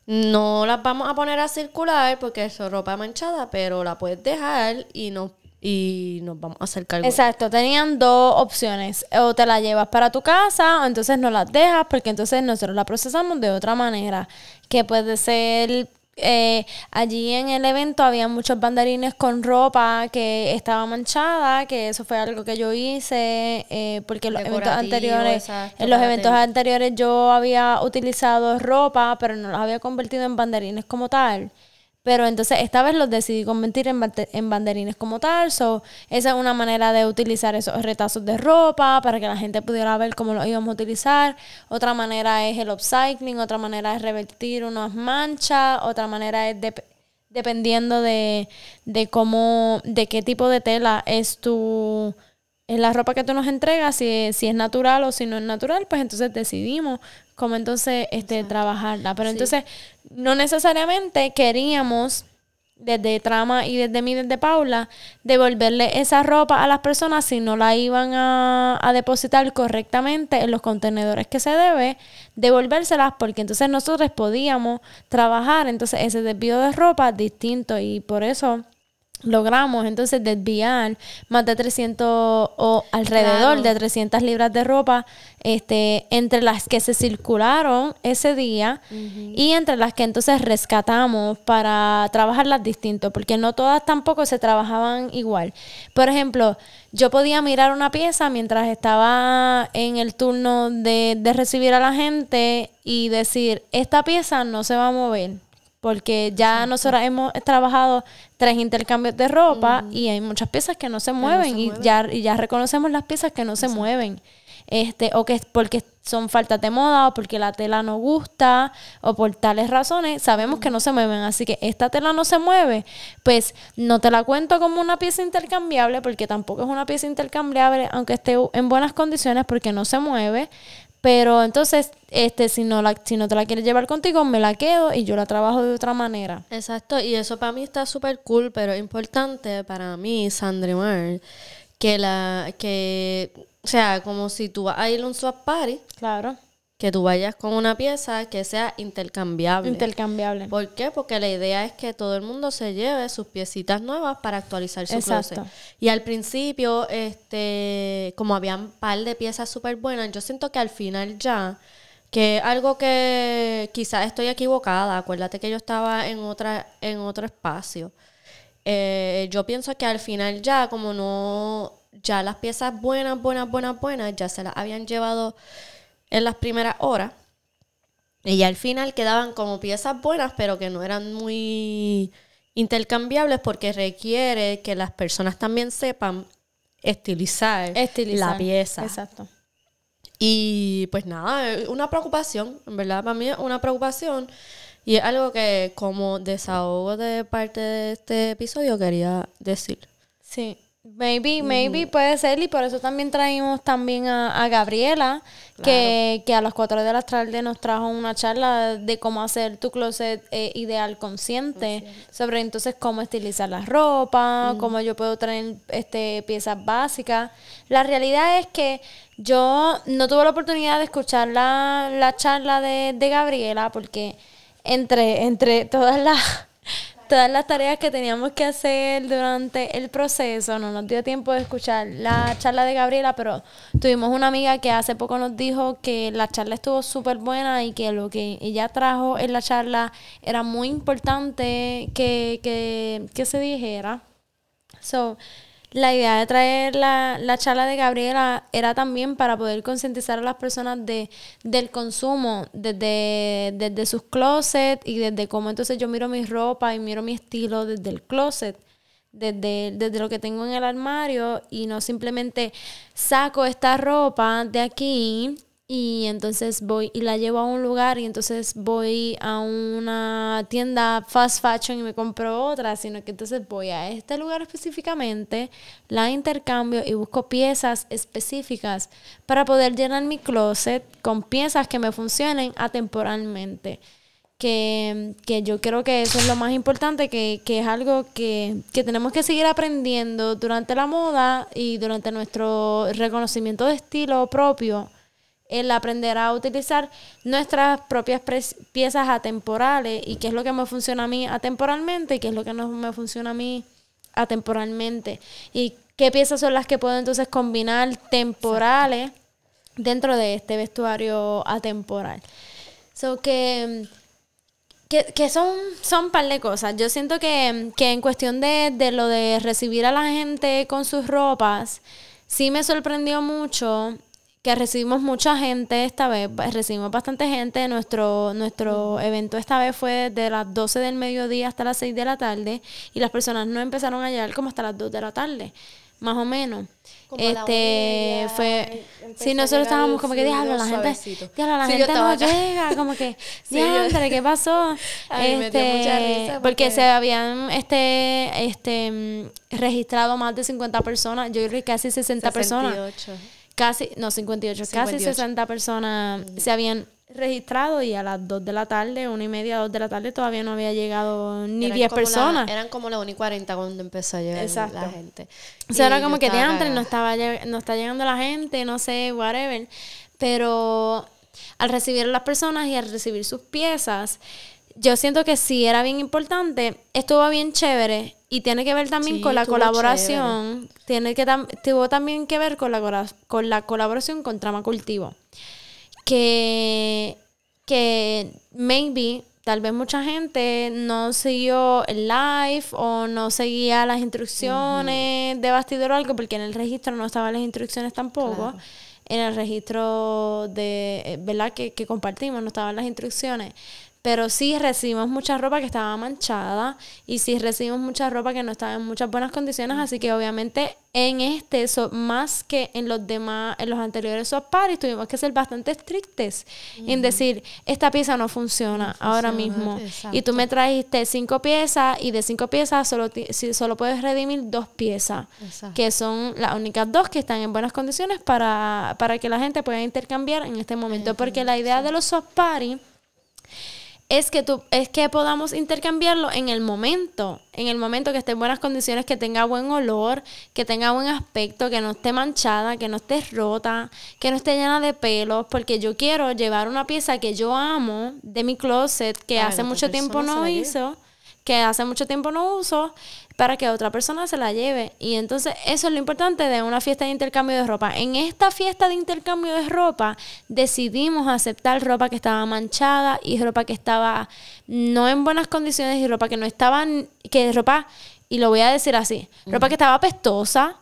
Speaker 2: no las vamos a poner a circular porque es ropa manchada, pero la puedes dejar y no y nos vamos a hacer cargo.
Speaker 1: Exacto, tenían dos opciones. O te la llevas para tu casa o entonces no la dejas porque entonces nosotros la procesamos de otra manera. Que puede ser... eh, allí en el evento había muchos banderines con ropa que estaba manchada, que eso fue algo que yo hice, eh, porque en los eventos anteriores,
Speaker 2: exacto,
Speaker 1: en los eventos anteriores yo había utilizado ropa, pero no los había convertido en banderines como tal. Pero entonces esta vez los decidí convertir en, en banderines como tal. So, esa es una manera de utilizar esos retazos de ropa para que la gente pudiera ver cómo los íbamos a utilizar. Otra manera es el upcycling, otra manera es revertir unas manchas, otra manera es dep- dependiendo de, de cómo, de qué tipo de tela es tu es la ropa que tú nos entregas, si, si es natural o si no es natural, pues entonces decidimos cómo entonces este, trabajarla. Pero entonces no necesariamente queríamos, desde Trama y desde mí, desde Paula, devolverle esa ropa a las personas si no la iban a, a depositar correctamente en los contenedores que se debe, devolvérselas porque entonces nosotros podíamos trabajar entonces ese desvío de ropa distinto y por eso logramos entonces desviar más de 300 o alrededor
Speaker 2: Claro.
Speaker 1: de 300 libras de ropa este entre las que se circularon ese día y entre las que entonces rescatamos para trabajarlas distinto porque no todas tampoco se trabajaban igual. Por ejemplo yo podía mirar una pieza mientras estaba en el turno de, de recibir a la gente y decir esta pieza no se va a mover porque ya nosotros hemos trabajado tres intercambios de ropa y hay muchas piezas que no se mueven y ya y ya reconocemos las piezas que no se mueven. Este o que es porque son faltas de moda o porque la tela no gusta o por tales razones sabemos que no se mueven. Así que esta tela no se mueve pues no te la cuento como una pieza intercambiable porque tampoco es una pieza intercambiable aunque esté en buenas condiciones porque no se mueve pero entonces, este, si no la, si no te la quieres llevar contigo, me la quedo y yo la trabajo de otra manera.
Speaker 2: Exacto, y eso para mí está súper cool, pero es importante para mí, Sandrimar, que la, que, o sea, como si tú vas a ir a un swap party,
Speaker 1: Claro.
Speaker 2: Que tú vayas con una pieza que sea intercambiable.
Speaker 1: Intercambiable.
Speaker 2: ¿Por qué? Porque la idea es que todo el mundo se lleve sus piecitas nuevas para actualizar su
Speaker 1: Exacto.
Speaker 2: closet. Y al principio, este, como había un par de piezas súper buenas, yo siento que al final ya, que algo que quizás estoy equivocada, acuérdate que yo estaba en otra, en otro espacio. Eh, yo pienso que al final ya, como no, ya las piezas buenas, buenas, buenas, buenas, ya se las habían llevado en las primeras horas. Y ya al final quedaban como piezas buenas, pero que no eran muy intercambiables porque requiere que las personas también sepan estilizar,
Speaker 1: Estilizar.
Speaker 2: la pieza.
Speaker 1: Exacto.
Speaker 2: Y pues nada, una preocupación, en verdad, para mí es una preocupación. Y es algo que como desahogo de parte de este episodio quería decir.
Speaker 1: Sí. Maybe, maybe puede ser, y por eso también traímos también a, a Gabriela, que, que a las 4 de la tarde nos trajo una charla de cómo hacer tu closet eh, ideal consciente, sobre entonces cómo estilizar la ropa, cómo yo puedo traer este, piezas básicas. La realidad es que yo no tuve la oportunidad de escuchar la, la charla de, de Gabriela, porque entre, entre todas las todas las tareas que teníamos que hacer durante el proceso. No nos dio tiempo de escuchar la charla de Gabriela, pero tuvimos una amiga que hace poco nos dijo que la charla estuvo súper buena y que lo que ella trajo en la charla era muy importante que, que, que se dijera. So, la idea de traer la, la charla de Gabriela era también para poder concientizar a las personas de, del consumo, desde, desde sus closets y desde cómo entonces yo miro mi ropa y miro mi estilo desde el closet, desde, desde lo que tengo en el armario y no simplemente saco esta ropa de aquí y entonces voy y la llevo a un lugar y entonces voy a una tienda fast fashion y me compro otra, sino que entonces voy a este lugar específicamente, la intercambio y busco piezas específicas para poder llenar mi closet con piezas que me funcionen atemporalmente. Que, que yo creo que eso es lo más importante, que, que es algo que, que tenemos que seguir aprendiendo durante la moda y durante nuestro reconocimiento de estilo propio el aprender a utilizar nuestras propias piezas atemporales y qué es lo que me funciona a mí atemporalmente y qué es lo que no me funciona a mí atemporalmente. ¿Y qué piezas son las que puedo entonces combinar temporales dentro de este vestuario atemporal? So que, que, que son, son un par de cosas. Yo siento que, que en cuestión de, de lo de recibir a la gente con sus ropas, sí me sorprendió mucho que recibimos mucha gente esta vez, recibimos bastante gente. Nuestro, nuestro evento esta vez fue de las 12 del mediodía hasta las 6 de la tarde y las personas no empezaron a llegar como hasta las 2 de la tarde, más o menos. este fue sí nosotros estábamos como que diablo la gente diablo, la gente no llega como que diablo qué pasó este porque... se habían este este mm, registrado más de 50 personas yo creo que casi 60 personas casi, no, 58, casi 60 personas se habían registrado y a las 2 de la tarde, una y media, 2 de la tarde todavía no había llegado ni 10 personas.
Speaker 2: eran como las 1 y 40 cuando empezó a llegar la gente.
Speaker 1: O sea, era como que de antes no, estaba, no está llegando la gente, no sé, whatever. Pero al recibir a las personas y al recibir sus piezas, yo siento que sí era bien importante, estuvo bien chévere y tiene que ver también con la colaboración, tiene que tuvo también que ver con la, con la colaboración con Trama Cultivo. Que, que maybe, tal vez mucha gente no siguió el live o no seguía las instrucciones de bastidor o algo, porque en el registro no estaban las instrucciones tampoco. En el registro de, eh, ¿verdad? Que, que compartimos no estaban las instrucciones pero sí recibimos mucha ropa que estaba manchada y sí recibimos mucha ropa que no estaba en muchas buenas condiciones, así que obviamente en este, más que en los demás, en los anteriores swap parties, tuvimos que ser bastante estrictos en decir, esta pieza no funciona, ahora mismo. Y tú me trajiste cinco piezas y de cinco piezas solo, solo puedes redimir dos piezas, que son las únicas dos que están en buenas condiciones para, para que la gente pueda intercambiar en este momento. Porque la idea de los swap parties es que tú, es que podamos intercambiarlo en el momento, en el momento que esté en buenas condiciones, que tenga buen olor, que tenga buen aspecto, que no esté manchada, que no esté rota, que no esté llena de pelos, porque yo quiero llevar una pieza que yo amo de mi closet, que hace mucho tiempo no hizo, que hace mucho tiempo no uso, para que otra persona se la lleve. Y entonces eso es lo importante de una fiesta de intercambio de ropa. En esta fiesta de intercambio de ropa decidimos aceptar ropa que estaba manchada y ropa que estaba no en buenas condiciones y ropa que no estaba, que ropa, y lo voy a decir así, ropa que estaba pestosa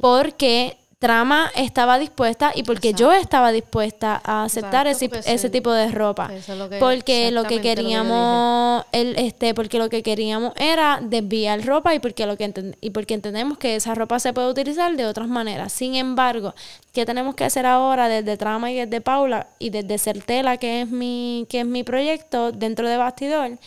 Speaker 1: porque trama estaba dispuesta y porque yo estaba dispuesta a aceptar ese, ese tipo de ropa. porque lo que queríamos, el, este, porque lo que queríamos era desviar ropa y porque lo que y porque entendemos que esa ropa se puede utilizar de otras maneras. Sin embargo, ¿qué tenemos que hacer ahora desde Trama y desde Paula y desde Certela, que es mi, que es mi proyecto dentro de Bastidor?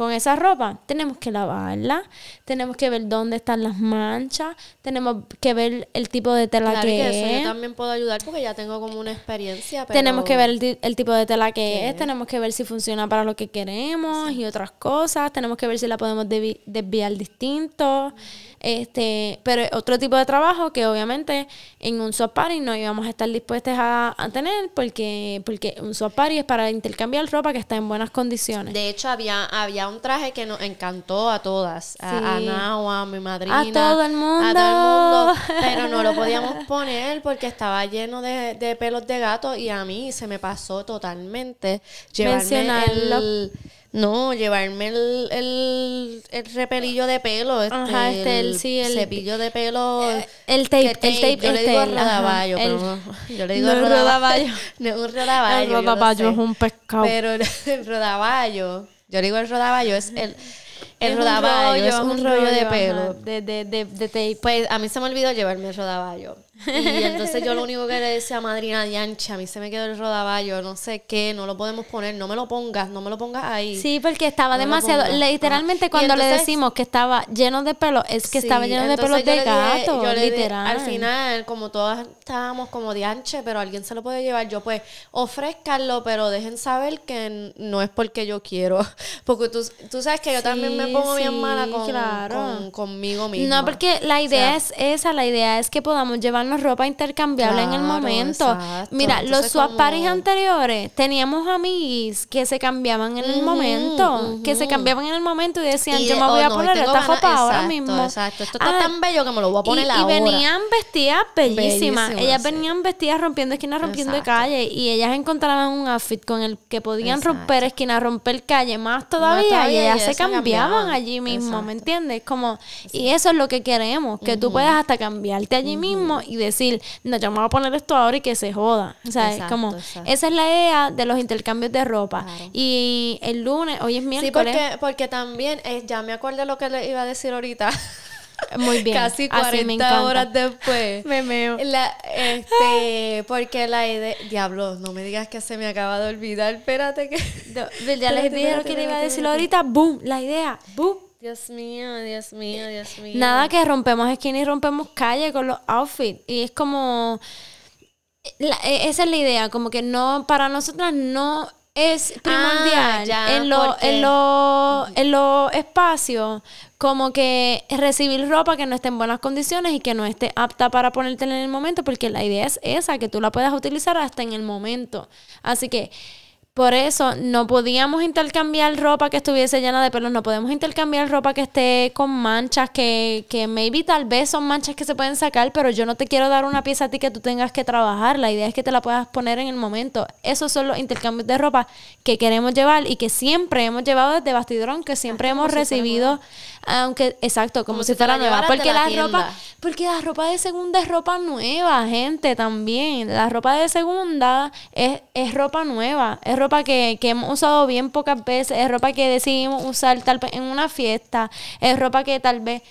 Speaker 1: Con esa ropa, tenemos que lavarla, tenemos que ver dónde están las manchas, tenemos que ver el tipo de tela que, es.
Speaker 2: yo también puedo ayudar porque ya tengo como una experiencia.
Speaker 1: Tenemos que ver el, tipo de tela que es, tenemos que ver si funciona para lo que queremos y otras cosas, tenemos que ver si la podemos desviar distinto. Este, pero otro tipo de trabajo que obviamente en un swap party no íbamos a estar dispuestos a, tener porque, porque un swap party es para intercambiar ropa que está en buenas condiciones.
Speaker 2: De hecho, había, había un traje que nos encantó a todas, a, a a mi madrina,
Speaker 1: a todo el mundo.
Speaker 2: A todo el mundo, pero no lo podíamos poner porque estaba lleno de, de pelos de gato y a mí se me pasó totalmente llevarme el no, llevarme el, el, el repelillo de pelo. Este, Ajá, este, el, sí, el cepillo de pelo.
Speaker 1: Eh, el tape, el tape.
Speaker 2: Yo le digo este, rodaballo, pero no, yo le digo no rodaballo. No, un rodaballo.
Speaker 1: El rodaballo es un pescado.
Speaker 2: Pero el rodaballo, yo digo el rodaballo, es el el rodaballo es un rollo de pelo.
Speaker 1: De, de, de.
Speaker 2: Pues a mí se me olvidó llevarme el rodaballo. Y entonces yo lo único que le decía a madrina Diancha, a mí se me quedó el rodaballo, no sé qué, no lo podemos poner, no me lo pongas, no me lo pongas ahí.
Speaker 1: Sí, porque estaba demasiado, literalmente cuando le decimos que estaba lleno de pelo, es que estaba lleno de pelos de gato, literal.
Speaker 2: al final, como todas estábamos como Dianche, pero alguien se lo puede llevar, yo pues ofrezcanlo, pero dejen saber que no es porque yo quiero, porque tú, tú sabes que yo también me pongo bien mala con, conmigo misma.
Speaker 1: No, porque la idea es esa, la idea es que podamos llevarnos comprarnos ropa intercambiable en el momento.
Speaker 2: exacto.
Speaker 1: Mira, los swap parties anteriores teníamos amigos que se cambiaban en el momento, que se cambiaban en el momento y decían,
Speaker 2: Y
Speaker 1: yo me voy
Speaker 2: oh,
Speaker 1: a
Speaker 2: no,
Speaker 1: poner esta ropa ahora mismo.
Speaker 2: Exacto, esto está
Speaker 1: Ah,
Speaker 2: tan bello que me lo voy a poner
Speaker 1: y, y
Speaker 2: ahora.
Speaker 1: venían vestidas bellísimas. Ellas
Speaker 2: sí.
Speaker 1: venían vestidas rompiendo esquinas, rompiendo
Speaker 2: Exacto.
Speaker 1: calle. Y ellas encontraban un outfit con el que podían romper esquinas, romper calle más todavía.
Speaker 2: todavía,
Speaker 1: y
Speaker 2: y
Speaker 1: ellas se cambiaban
Speaker 2: cambiaban.
Speaker 1: allí mismo, ¿me entiendes? Como, y eso es lo que queremos, que tú puedas hasta cambiarte allí mismo y decir, no, yo me voy a poner esto ahora y que se joda. O sea, es como,
Speaker 2: exacto.
Speaker 1: esa es la idea de los intercambios de ropa.
Speaker 2: Claro.
Speaker 1: Y el lunes, hoy es
Speaker 2: Sí,
Speaker 1: miércoles.
Speaker 2: porque, porque también, eh, ya me acuerdo lo que le iba a decir ahorita.
Speaker 1: Muy bien.
Speaker 2: Casi
Speaker 1: Así me
Speaker 2: 40
Speaker 1: encanta.
Speaker 2: horas después.
Speaker 1: Me meo.
Speaker 2: La, este, porque la idea. Diablo, no me digas que se me acaba de olvidar. Espérate que.
Speaker 1: Ya les dije lo que le iba a decir ahorita. ¡Boom! La idea. ¡Boom!
Speaker 2: Dios mío, Dios mío, Dios mío.
Speaker 1: Nada que rompemos esquina y rompemos calle con los outfits. Y es como. la- e- esa es la idea. Como que no. Para nosotras no es primordial
Speaker 2: Ah, ya,
Speaker 1: en los en lo, en los espacios como que recibir ropa que no esté en buenas condiciones y que no esté apta para ponértela en el momento porque la idea es esa que tú la puedas utilizar hasta en el momento así que por eso no podíamos intercambiar ropa que estuviese llena de pelos, no podemos intercambiar ropa que esté con manchas, que, que maybe tal vez son manchas que se pueden sacar, pero yo no te quiero dar una pieza a ti que tú tengas que trabajar. La idea es que te la puedas poner en el momento. Esos son los intercambios de ropa que queremos llevar y que siempre hemos llevado desde Bastidrón, que siempre hemos
Speaker 2: si
Speaker 1: recibido, aunque, exacto, como,
Speaker 2: Como
Speaker 1: si fuera nueva. Porque
Speaker 2: la
Speaker 1: la, ropa, porque la ropa de segunda es ropa nueva, gente, también. La ropa de segunda es, es ropa nueva. Es ropa que, que hemos usado bien pocas veces. Es ropa que decidimos usar tal vez en una fiesta. Es ropa que tal vez,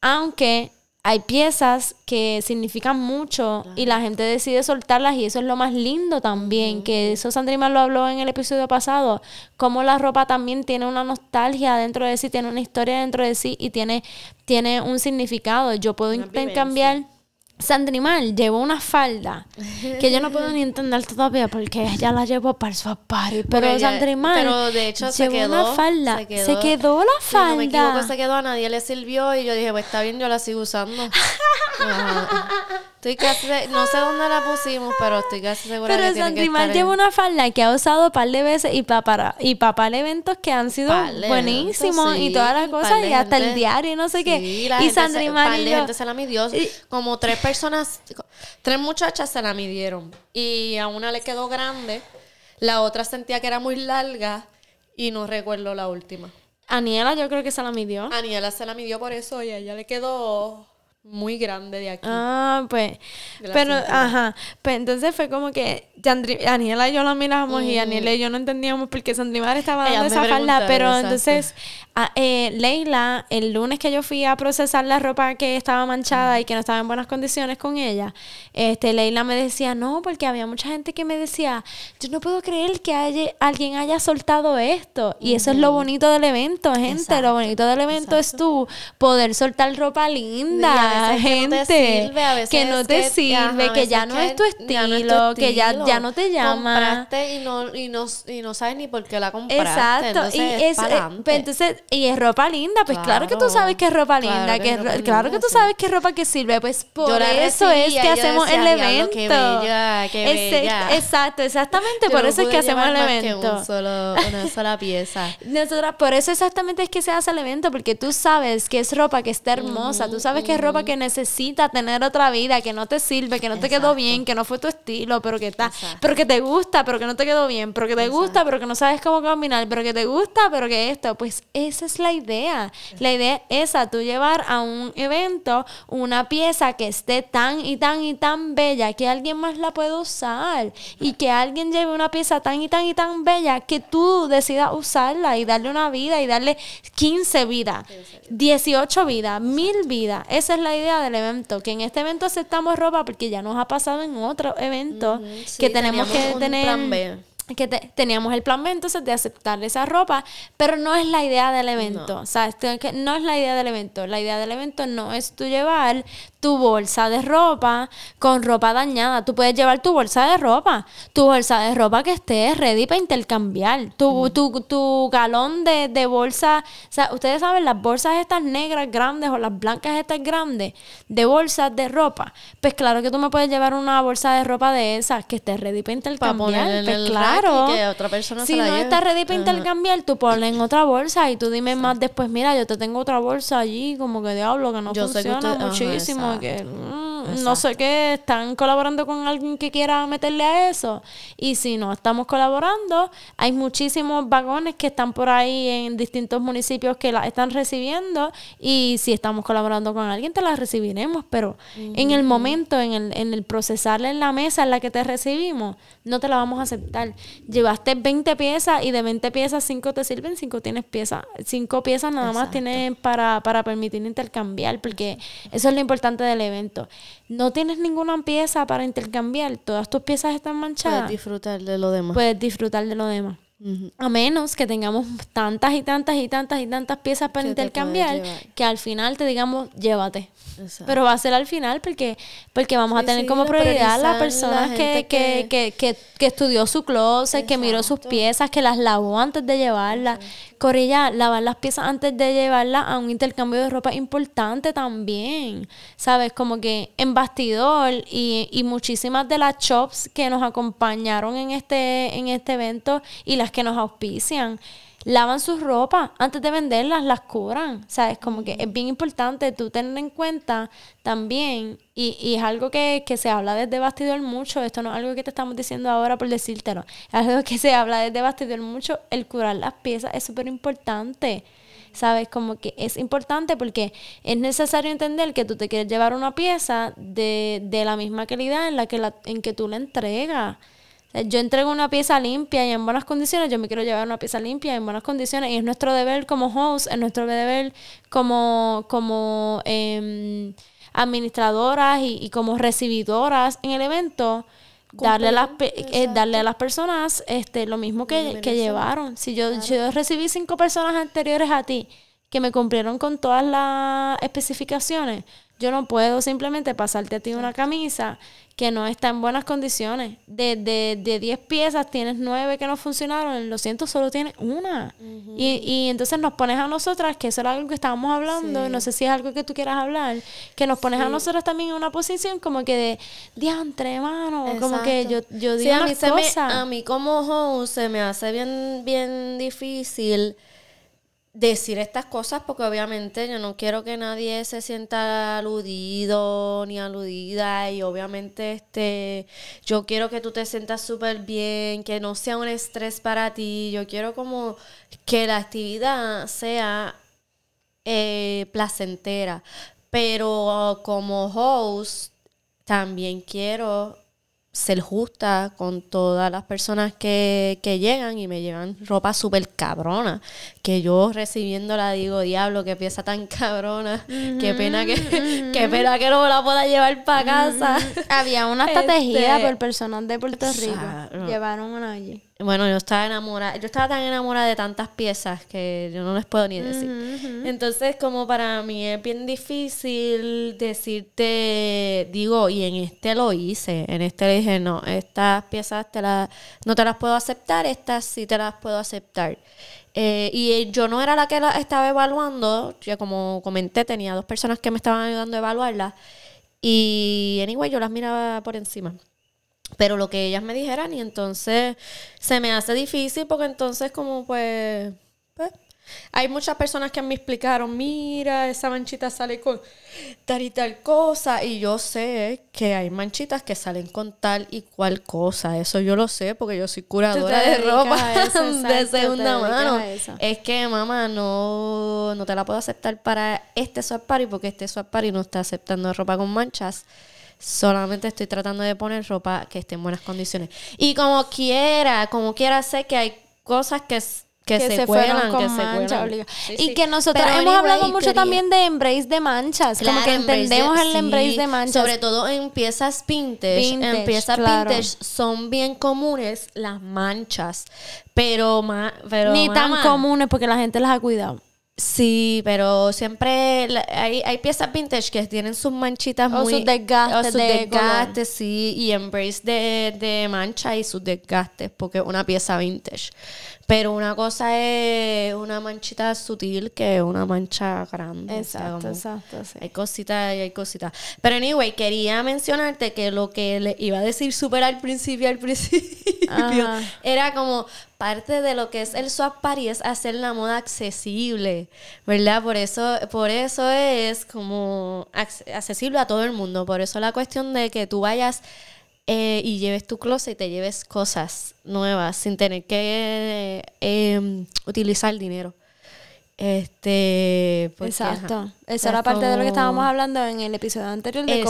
Speaker 1: aunque hay piezas que significan mucho y la gente decide soltarlas y eso es lo más lindo también, que eso Sandrima lo habló en el episodio pasado, como la ropa también tiene una nostalgia dentro de sí, tiene una historia dentro de sí y tiene, tiene un significado. Yo puedo
Speaker 2: Una
Speaker 1: intercambiar... Sandrimal llevó una falda que yo no puedo ni entender todavía porque ella la llevó para swap party. Pero
Speaker 2: ella-
Speaker 1: Sandrimal
Speaker 2: Pero de hecho se quedó.
Speaker 1: una falda.
Speaker 2: Se quedó,
Speaker 1: Se quedó la
Speaker 2: Si no me equivoco,
Speaker 1: falda.
Speaker 2: se quedó. A nadie le sirvió. Y yo dije, pues está bien, yo la sigo usando. Ajá. Estoy casi. No sé dónde la pusimos, pero estoy casi segura
Speaker 1: Pero
Speaker 2: que tiene que estar
Speaker 1: lleva
Speaker 2: en-
Speaker 1: una falda que ha usado un par de veces y para para y pa par de eventos que han sido buenísimos y todas las cosas y hasta el diario y no sé qué.
Speaker 2: Sí, la
Speaker 1: y
Speaker 2: par
Speaker 1: y
Speaker 2: gente se la midió.
Speaker 1: y-
Speaker 2: Como tres personas, tres muchachas se la midieron. Y a una le quedó grande, la otra sentía que era muy larga y no recuerdo la última.
Speaker 1: Aniela yo creo que se la midió.
Speaker 2: Aniela se la midió por eso y a ella le quedó muy grande de aquí.
Speaker 1: Ah, pues. Pero,
Speaker 2: cintura.
Speaker 1: ajá. Pues entonces fue como que Yandri- Aniela y yo la miramos y Aniela y yo no entendíamos por qué Sandrimar estaba dando esa falda. Pero
Speaker 2: exacto.
Speaker 1: entonces, a- eh, Leila, el lunes que yo fui a procesar la ropa que estaba manchada y que no estaba en buenas condiciones con ella, este, Leila me decía, no, porque había mucha gente que me decía, yo no puedo creer que haya- alguien haya soltado esto. Y eso es lo bonito del evento, gente.
Speaker 2: Exacto,
Speaker 1: Lo bonito del evento es tú poder soltar ropa linda,
Speaker 2: veces que no
Speaker 1: gente.
Speaker 2: te sirve, a veces
Speaker 1: que no te
Speaker 2: que-
Speaker 1: sirve,
Speaker 2: ajá,
Speaker 1: que ya no es tu estilo,
Speaker 2: ya no es tu
Speaker 1: que ya, ya no te llama.
Speaker 2: Compraste y no, y, no, y no sabes ni por qué la compraste.
Speaker 1: Exacto,
Speaker 2: entonces
Speaker 1: y
Speaker 2: es
Speaker 1: es, eh, pues entonces, y es ropa linda, pues claro, que tú
Speaker 2: Claro,
Speaker 1: sabes que es ropa
Speaker 2: claro
Speaker 1: linda,
Speaker 2: que
Speaker 1: que,
Speaker 2: es
Speaker 1: es claro que tú sabes que es ropa que sirve, pues por eso es que hacemos
Speaker 2: decía,
Speaker 1: el
Speaker 2: "Diablo,
Speaker 1: evento.
Speaker 2: qué bella, qué
Speaker 1: Ese-
Speaker 2: bella".
Speaker 1: Exacto, exactamente,
Speaker 2: Yo
Speaker 1: por
Speaker 2: no
Speaker 1: eso es que hacemos el evento.
Speaker 2: un solo, una sola pieza.
Speaker 1: Nosotras, por eso exactamente es que se hace el evento, porque tú sabes que es ropa que está hermosa, tú sabes que es ropa que necesita tener otra vida, que no te sirve, que no te quedó bien, que no fue tu estilo, pero que está,
Speaker 2: Exacto.
Speaker 1: pero que te gusta, pero que no te quedó bien, pero que te gusta, pero que no sabes cómo combinar, pero que te gusta, pero que esto, pues esa es la idea. La idea es esa, tú llevar a un evento una pieza que esté tan y tan y tan bella que alguien más la pueda usar y que alguien lleve una pieza tan y tan y tan bella que tú decidas usarla y darle una vida y darle 15 vidas, 18 vidas, 1000 vidas. Esa es la idea del evento, que en este evento aceptamos ropa porque ya nos ha pasado en otro evento
Speaker 2: sí,
Speaker 1: que tenemos que
Speaker 2: un
Speaker 1: tener
Speaker 2: plan B.
Speaker 1: que te- teníamos el plan B entonces de aceptar esa ropa, pero no es la idea del evento, o sea, este- que no es la idea del evento, la idea del evento no es tú llevar tu bolsa de ropa con ropa dañada, tú puedes llevar tu bolsa de ropa, tu bolsa de ropa que esté ready para intercambiar, tu, tu, tu galón de, de bolsa, o sea, ustedes saben las bolsas estas negras grandes o las blancas estas grandes de bolsas de ropa, pues claro que tú me puedes llevar una bolsa de ropa de esas que esté ready para intercambiar, pues
Speaker 2: el
Speaker 1: claro.
Speaker 2: rack y que otra persona
Speaker 1: si
Speaker 2: se la
Speaker 1: no
Speaker 2: lleve.
Speaker 1: está ready para
Speaker 2: Ajá.
Speaker 1: intercambiar, tú ponla en otra bolsa y tú dime más después, mira, yo te tengo otra bolsa allí, como que diablo, que no
Speaker 2: Yo sé que
Speaker 1: funciona
Speaker 2: usted- ajá,
Speaker 1: muchísimo,
Speaker 2: exacto.
Speaker 1: que mm, no sé qué, están colaborando con alguien que quiera meterle a eso. Y si no estamos colaborando, hay muchísimos vagones que están por ahí en distintos municipios que la están recibiendo y si estamos colaborando con alguien, te la recibiremos, pero en el momento, en el, en el procesarla en la mesa en la que te recibimos, no te la vamos a aceptar. Llevaste 20 piezas y de 20 piezas 5 te sirven, 5 tienes piezas, 5 piezas nada más tienes para, para permitir intercambiar, porque eso es lo importante del evento. No tienes ninguna pieza para intercambiar, todas tus piezas están
Speaker 2: Puedes
Speaker 1: manchadas,
Speaker 2: disfrutar de lo demás.
Speaker 1: puedes disfrutar de lo demás. A menos que tengamos tantas y tantas y tantas y tantas piezas para
Speaker 2: Que
Speaker 1: intercambiar
Speaker 2: puedes
Speaker 1: que al final te digamos, llévate.
Speaker 2: Exacto.
Speaker 1: Pero va a ser al final porque, porque vamos a tener
Speaker 2: sí,
Speaker 1: como prioridad a las personas
Speaker 2: la
Speaker 1: que,
Speaker 2: gente
Speaker 1: que, que, que, que estudió su closet, que miró sus piezas, que las lavó antes de llevarlas. Corilla, lavar las piezas antes de llevarlas a un intercambio de ropa importante también. ¿Sabes? Como que en bastidor y, y muchísimas de las shops que nos acompañaron en este, en este evento y las que nos auspician lavan sus ropa antes de venderlas, las curan. ¿Sabes? Como que es bien importante tú tener en cuenta también, y, y es algo que, que se habla desde bastidor mucho, esto no es algo que te estamos diciendo ahora por decírtelo, es algo que se habla desde bastidor mucho, el curar las piezas es súper importante. ¿Sabes? Como que es importante porque es necesario entender que tú te quieres llevar una pieza de, de la misma calidad en la que la, en que tú la entregas. Yo entrego una pieza limpia y en buenas condiciones, yo me quiero llevar una pieza limpia y en buenas condiciones y es nuestro deber como host, es nuestro deber como, como em, administradoras y, y como recibidoras en el evento, darle a, las, eh, darle a las personas este lo mismo que, que llevaron. Si yo, si yo recibí cinco personas anteriores a ti que me cumplieron con todas las especificaciones, yo no puedo simplemente pasarte a ti una camisa que no está en buenas condiciones. De, de, de 10 piezas tienes 9 que no funcionaron, lo siento, solo tienes una. y, y entonces nos pones a nosotras, que eso era algo que estábamos hablando, no sé si es algo que tú quieras hablar, que nos pones a nosotras también en una posición como que de diantre, mano, como que yo,
Speaker 2: Exacto.
Speaker 1: yo
Speaker 2: Sí,
Speaker 1: digo
Speaker 2: a mí, se me- a mí como host se me hace bien, bien difícil decir estas cosas porque obviamente yo no quiero que nadie se sienta aludido ni aludida y obviamente este yo quiero que tú te sientas súper bien, que no sea un estrés para ti, yo quiero como que la actividad sea eh, placentera. Pero como host, también quiero ser justa con todas las personas que, que llegan y me llevan ropa súper cabrona. Que yo recibiéndola digo, diablo, qué pieza tan cabrona. Qué pena que, qué pena que no me la pueda llevar para casa.
Speaker 1: Había una hasta
Speaker 2: Este,
Speaker 1: por personas de Puerto Rico. Llevaron una allí.
Speaker 2: Bueno, yo estaba enamorada, yo estaba tan enamorada de tantas piezas que yo no les puedo ni decir. Entonces, como para mí es bien difícil decirte, digo, y en este lo hice, en este le dije, no, estas piezas te las, no te las puedo aceptar, estas sí te las puedo aceptar. Eh, y yo no era la que la estaba evaluando, ya como comenté, tenía dos personas que me estaban ayudando a evaluarlas. Y, anyway, yo las miraba por encima pero lo que ellas me dijeran y entonces se me hace difícil porque entonces como pues, pues, hay muchas personas que me explicaron, mira, esa manchita sale con tal y tal cosa y yo sé que hay manchitas que salen con tal y cual cosa, eso yo lo sé porque yo soy curadora de ropa
Speaker 1: eso,
Speaker 2: de segunda mano. Es que mamá no, no te la puedo aceptar para este swap party porque este swap party no está aceptando ropa con manchas. Solamente estoy tratando de poner ropa que esté en buenas condiciones. Y como quiera, como quiera, sé que hay cosas que s- que, se,
Speaker 1: fueron
Speaker 2: cuelan, que se cuelan. Sí,
Speaker 1: y que nosotros
Speaker 2: Pero
Speaker 1: hemos hablado mucho
Speaker 2: quería-
Speaker 1: también de embrace de manchas, como que
Speaker 2: de-
Speaker 1: entendemos el
Speaker 2: sí,
Speaker 1: embrace de manchas.
Speaker 2: Sobre todo en piezas vintage.
Speaker 1: Vintage,
Speaker 2: en piezas
Speaker 1: claro.
Speaker 2: vintage son bien comunes las manchas. Pero más. Pero
Speaker 1: Ni tan comunes porque la gente las ha cuidado.
Speaker 2: Sí, pero siempre hay, hay piezas vintage que tienen sus manchitas
Speaker 1: O
Speaker 2: muy...
Speaker 1: sus desgastes
Speaker 2: o sus
Speaker 1: de
Speaker 2: desgastes, sí. Y embrace de, de mancha y sus desgastes porque es una pieza vintage. Pero una cosa es una manchita sutil que una mancha grande. o sea,
Speaker 1: Exacto, exacto, sí.
Speaker 2: hay cositas y hay cositas. Pero anyway, quería mencionarte que lo que le iba a decir súper al principio, al principio,
Speaker 1: Ajá.
Speaker 2: era como parte de lo que es el swap party es hacer la moda accesible, ¿verdad? Por eso, por eso es como ac- accesible a todo el mundo. Por eso la cuestión de que tú vayas eh, y lleves tu closet y te lleves cosas nuevas sin tener que eh, em, utilizar dinero. Este, porque,
Speaker 1: Exacto.
Speaker 2: ajá,
Speaker 1: Esa
Speaker 2: es
Speaker 1: era parte de lo que estábamos hablando en el episodio anterior de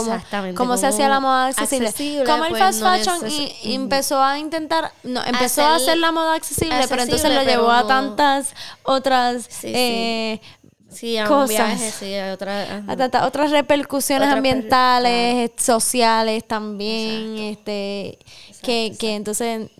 Speaker 1: cómo, se hacía la moda accesible.
Speaker 2: accesible,
Speaker 1: Como el
Speaker 2: pues,
Speaker 1: fast
Speaker 2: no
Speaker 1: fashion y- empezó a intentar, no, empezó a
Speaker 2: Hacer-
Speaker 1: hacer la moda accesible, pero entonces lo llevó a tantas otras
Speaker 2: Sí, sí.
Speaker 1: eh,
Speaker 2: Sí, a
Speaker 1: cosas.
Speaker 2: viaje, sí, a otra...
Speaker 1: a tantas otras repercusiones ambientales, sociales también, este, que, que entonces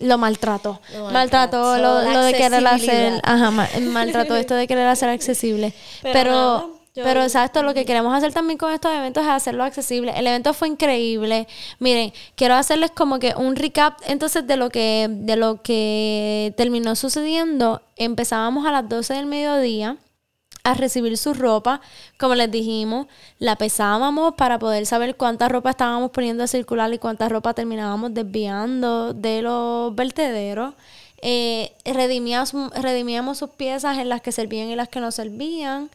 Speaker 1: lo maltrató.
Speaker 2: Lo
Speaker 1: maltrató
Speaker 2: maltrató,
Speaker 1: lo, lo de querer hacer, ajá, ma- maltrató esto de querer hacer accesible.
Speaker 2: Pero
Speaker 1: Pero,
Speaker 2: nada, yo-
Speaker 1: pero exacto, lo que queremos hacer también con estos eventos es hacerlo accesible. El evento fue increíble. Miren, quiero hacerles como que un recap entonces de lo que, de lo que terminó sucediendo. Empezábamos a las 12 del mediodía a recibir su ropa, como les dijimos, la pesábamos para poder saber cuánta ropa estábamos poniendo a circular y cuánta ropa terminábamos desviando de los vertederos. Eh, redimíamos, redimíamos sus piezas en las que servían y las que no servían.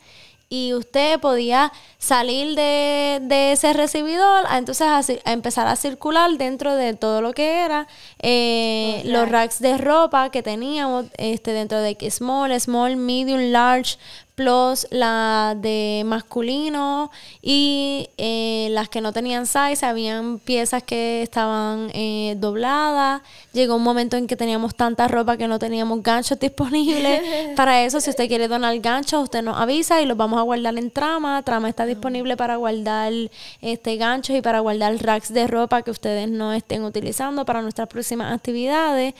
Speaker 1: Y usted podía salir de, de ese recibidor a entonces a, empezar a circular dentro de todo lo que era eh,
Speaker 2: Los
Speaker 1: los racks de ropa que teníamos este, dentro de small, small, medium, large, plus la de masculino y eh, las que no tenían size, habían piezas que estaban eh, dobladas. Llegó un momento en que teníamos tanta ropa que no teníamos ganchos disponibles. para eso, si usted quiere donar ganchos, usted nos avisa y los vamos a guardar en trama. Trama está disponible para guardar este ganchos y para guardar racks de ropa que ustedes no estén utilizando para nuestras próximas actividades.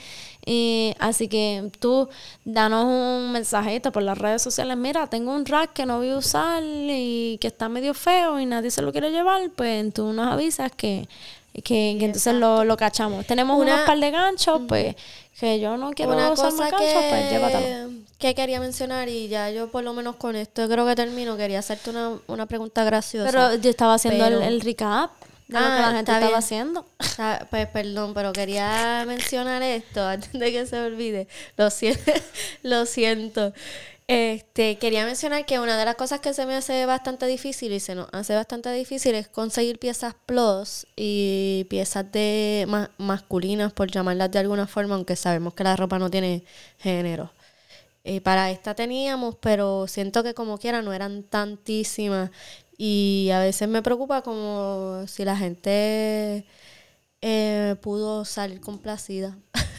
Speaker 1: Eh, así que tú danos un mensajito por las redes sociales. Mira, tengo un rack que no voy a usar y que está medio feo y nadie se lo quiere llevar. Pues tú nos avisas que, que, que entonces lo, lo cachamos. Tenemos
Speaker 2: Una-
Speaker 1: unos par de ganchos, pues que yo no quiero
Speaker 2: Una
Speaker 1: usar
Speaker 2: cosa
Speaker 1: más ganchos, pues llévatelo.
Speaker 2: que, que quería mencionar y ya yo por lo menos con esto creo que termino, quería hacerte una, una pregunta graciosa.
Speaker 1: Pero yo estaba haciendo el, el recap de lo
Speaker 2: Ah,
Speaker 1: que la gente
Speaker 2: está
Speaker 1: estaba
Speaker 2: bien.
Speaker 1: haciendo.
Speaker 2: Ah, Pues perdón, pero quería mencionar esto antes de que se olvide. Lo siento. Lo siento. Este, quería mencionar que una de las cosas que se me hace bastante difícil y se nos hace bastante difícil es conseguir piezas plus y piezas de ma- masculinas, por llamarlas de alguna forma, aunque sabemos que la ropa no tiene género. Eh, para esta teníamos, pero siento que como quiera no eran tantísimas. Y a veces me preocupa como si la gente eh, pudo salir complacida.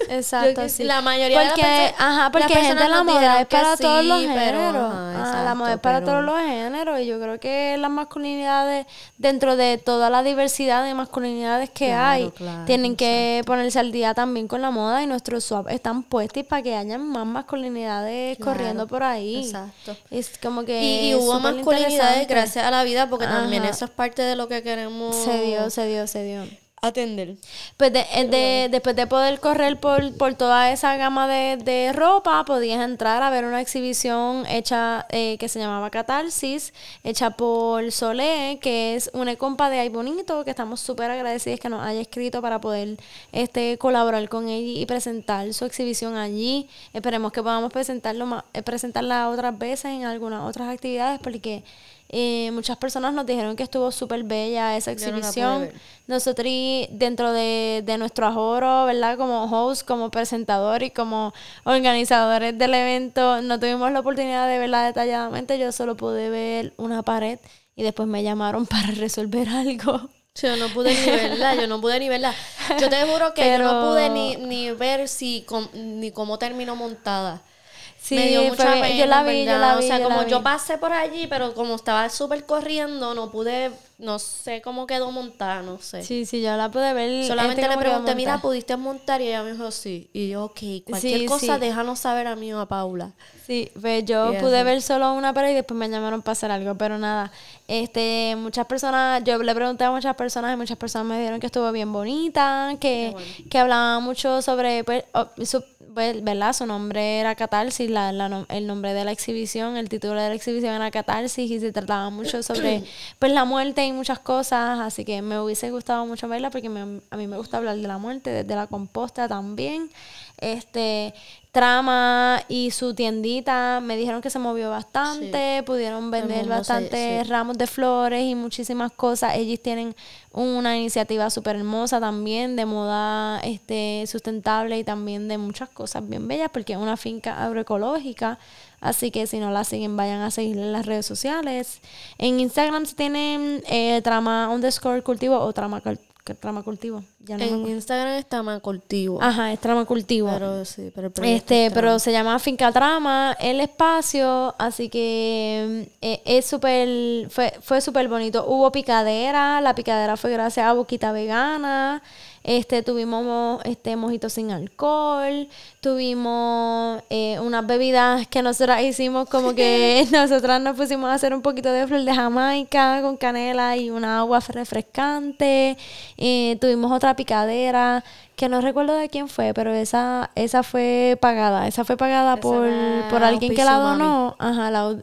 Speaker 1: Exacto, sí.
Speaker 2: la mayoría de las
Speaker 1: porque,
Speaker 2: perso-
Speaker 1: ajá, porque
Speaker 2: personas
Speaker 1: gente la moda es para todos los
Speaker 2: pero,
Speaker 1: géneros. Ah, la moda es para
Speaker 2: pero-
Speaker 1: todos los géneros y yo creo que las masculinidades, dentro de toda la diversidad de masculinidades que
Speaker 2: Claro,
Speaker 1: hay,
Speaker 2: claro,
Speaker 1: tienen que ponerse al día también con la moda y nuestros swap están puestos para que hayan más masculinidades
Speaker 2: Claro,
Speaker 1: corriendo por ahí.
Speaker 2: exacto.
Speaker 1: Es como que
Speaker 2: Y, y hubo masculinidades gracias a la vida porque también eso es parte de lo que queremos
Speaker 1: Se dio, se dio, se dio.
Speaker 2: Atender.
Speaker 1: Pues de- eh, de- después de poder correr por, por toda esa gama de, de ropa, podías entrar a ver una exhibición hecha eh, que se llamaba Catarsis, hecha por Solé, que es una compa de Ay Bonito, que estamos súper agradecidos que nos haya escrito para poder este colaborar con ella y presentar su exhibición allí. Esperemos que podamos presentarlo más, eh, presentarla otras veces en algunas otras actividades, porque eh, muchas personas nos dijeron que estuvo súper bella esa
Speaker 2: no
Speaker 1: exhibición. Nosotros dentro de, de nuestro ahorro, ¿verdad? Como host, como presentador y como organizadores del evento, no tuvimos la oportunidad de verla detalladamente. Yo solo pude ver una pared y después me llamaron para resolver algo.
Speaker 2: Yo no pude ni verla, yo no pude ni verla. Yo te juro que yo no pude ni, ni ver si com- ni cómo terminó montada.
Speaker 1: Sí,
Speaker 2: me dio mucha
Speaker 1: fue-
Speaker 2: pena,
Speaker 1: yo la vi, yo la
Speaker 2: O
Speaker 1: vi,
Speaker 2: sea,
Speaker 1: yo la
Speaker 2: como yo pasé por allí, pero como estaba súper corriendo, no pude, no sé cómo quedó montada, no sé.
Speaker 1: Sí, sí, yo la pude ver.
Speaker 2: Solamente
Speaker 1: este,
Speaker 2: le pregunté, mira, ¿pudiste montar? Y ella me dijo, sí. Y yo, ok, cualquier
Speaker 1: Sí,
Speaker 2: cosa,
Speaker 1: sí.
Speaker 2: déjanos saber a mí o a Paula.
Speaker 1: Sí, pues yo
Speaker 2: Y
Speaker 1: pude
Speaker 2: así.
Speaker 1: ver solo una pared y después me llamaron para hacer algo, pero nada. Este, muchas personas, yo le pregunté a muchas personas y muchas personas me dijeron que estuvo bien bonita, que, que hablaba mucho sobre, pues, oh, su, ¿verdad? Su nombre era Catarsis, la, la el nombre de la exhibición, el título de la exhibición era Catarsis y se trataba mucho sobre, pues, la muerte y muchas cosas, así que me hubiese gustado mucho verla porque me- a mí me gusta hablar de la muerte, desde la composta también. Este, Trama y su tiendita me dijeron que se movió bastante, pudieron vender bastantes
Speaker 2: sí.
Speaker 1: ramos de flores y muchísimas cosas. Ellos tienen una iniciativa súper hermosa también de moda este, sustentable y también de muchas cosas bien bellas porque es una finca agroecológica. Así que si no la siguen, vayan a seguirla en las redes sociales. En Instagram se tienen eh, trama underscore cultivo o trama, cul- trama cultivo. Ya no
Speaker 2: En. Instagram está más cultivo.
Speaker 1: Ajá, es trama cultivo.
Speaker 2: Pero sí, pero
Speaker 1: Este,
Speaker 2: es
Speaker 1: pero
Speaker 2: Trama.
Speaker 1: se llama Finca Trama, el espacio, así que eh, es súper, fue, fue súper bonito. Hubo picadera, la picadera fue gracias a Boquita Vegana, este, tuvimos este mojitos sin alcohol, tuvimos eh, unas bebidas que nosotras hicimos como que nosotras nos pusimos a hacer un poquito de flor de Jamaica con canela y una agua refrescante, eh, tuvimos otra picadera que no recuerdo de quién fue, pero esa esa fue pagada, esa fue pagada
Speaker 2: Esa
Speaker 1: por, por alguien que la donó, ajá, la,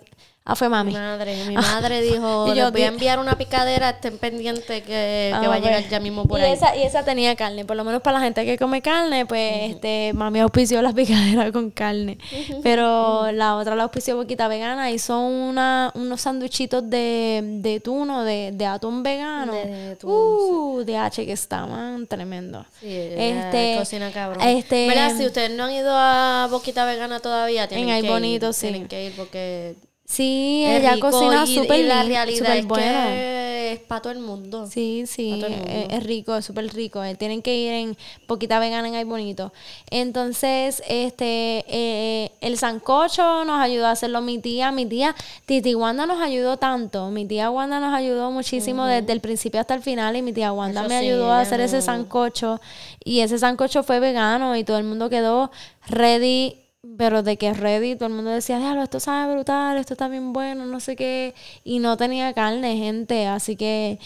Speaker 1: ah, fue mami.
Speaker 2: Mi madre, mi madre dijo,
Speaker 1: Y yo
Speaker 2: les voy a enviar una picadera, estén pendientes que, que
Speaker 1: Ah,
Speaker 2: va a llegar
Speaker 1: pues.
Speaker 2: ya mismo por
Speaker 1: y
Speaker 2: ahí.
Speaker 1: Esa, y esa tenía carne, por lo menos para la gente que come carne, pues este mami auspició las picaderas con carne. Pero la otra la auspició boquita vegana y son una, unos sanduichitos de, de tuno, de, de atún vegano.
Speaker 2: De atún,
Speaker 1: uh, de H que estaban tremendo.
Speaker 2: Sí, ella cocina cabrón.
Speaker 1: Este,
Speaker 2: ¿Verdad? Si ustedes no han ido a Boquita Vegana todavía, tienen
Speaker 1: En
Speaker 2: que
Speaker 1: Bonito,
Speaker 2: ir.
Speaker 1: sí.
Speaker 2: Tienen que ir porque
Speaker 1: Sí,
Speaker 2: es
Speaker 1: ella
Speaker 2: rico
Speaker 1: cocina súper
Speaker 2: y la realidad es
Speaker 1: bueno.
Speaker 2: que es para todo el mundo.
Speaker 1: Sí, sí, es, es rico, es súper rico. eh, Tienen que ir en Poquita Vegana en Ay Bonito. Entonces, este, eh, el sancocho nos ayudó a hacerlo mi tía. Mi tía Titi Wanda nos ayudó tanto. Mi tía Wanda nos ayudó muchísimo desde el principio hasta el final. Y mi tía Wanda
Speaker 2: Eso
Speaker 1: me
Speaker 2: sí,
Speaker 1: ayudó a hacer ese sancocho. Y ese sancocho fue vegano y todo el mundo quedó ready. Pero de que ready, todo el mundo decía, diablo, esto sabe brutal, esto está bien bueno, no sé qué. Y no tenía carne, gente. Así que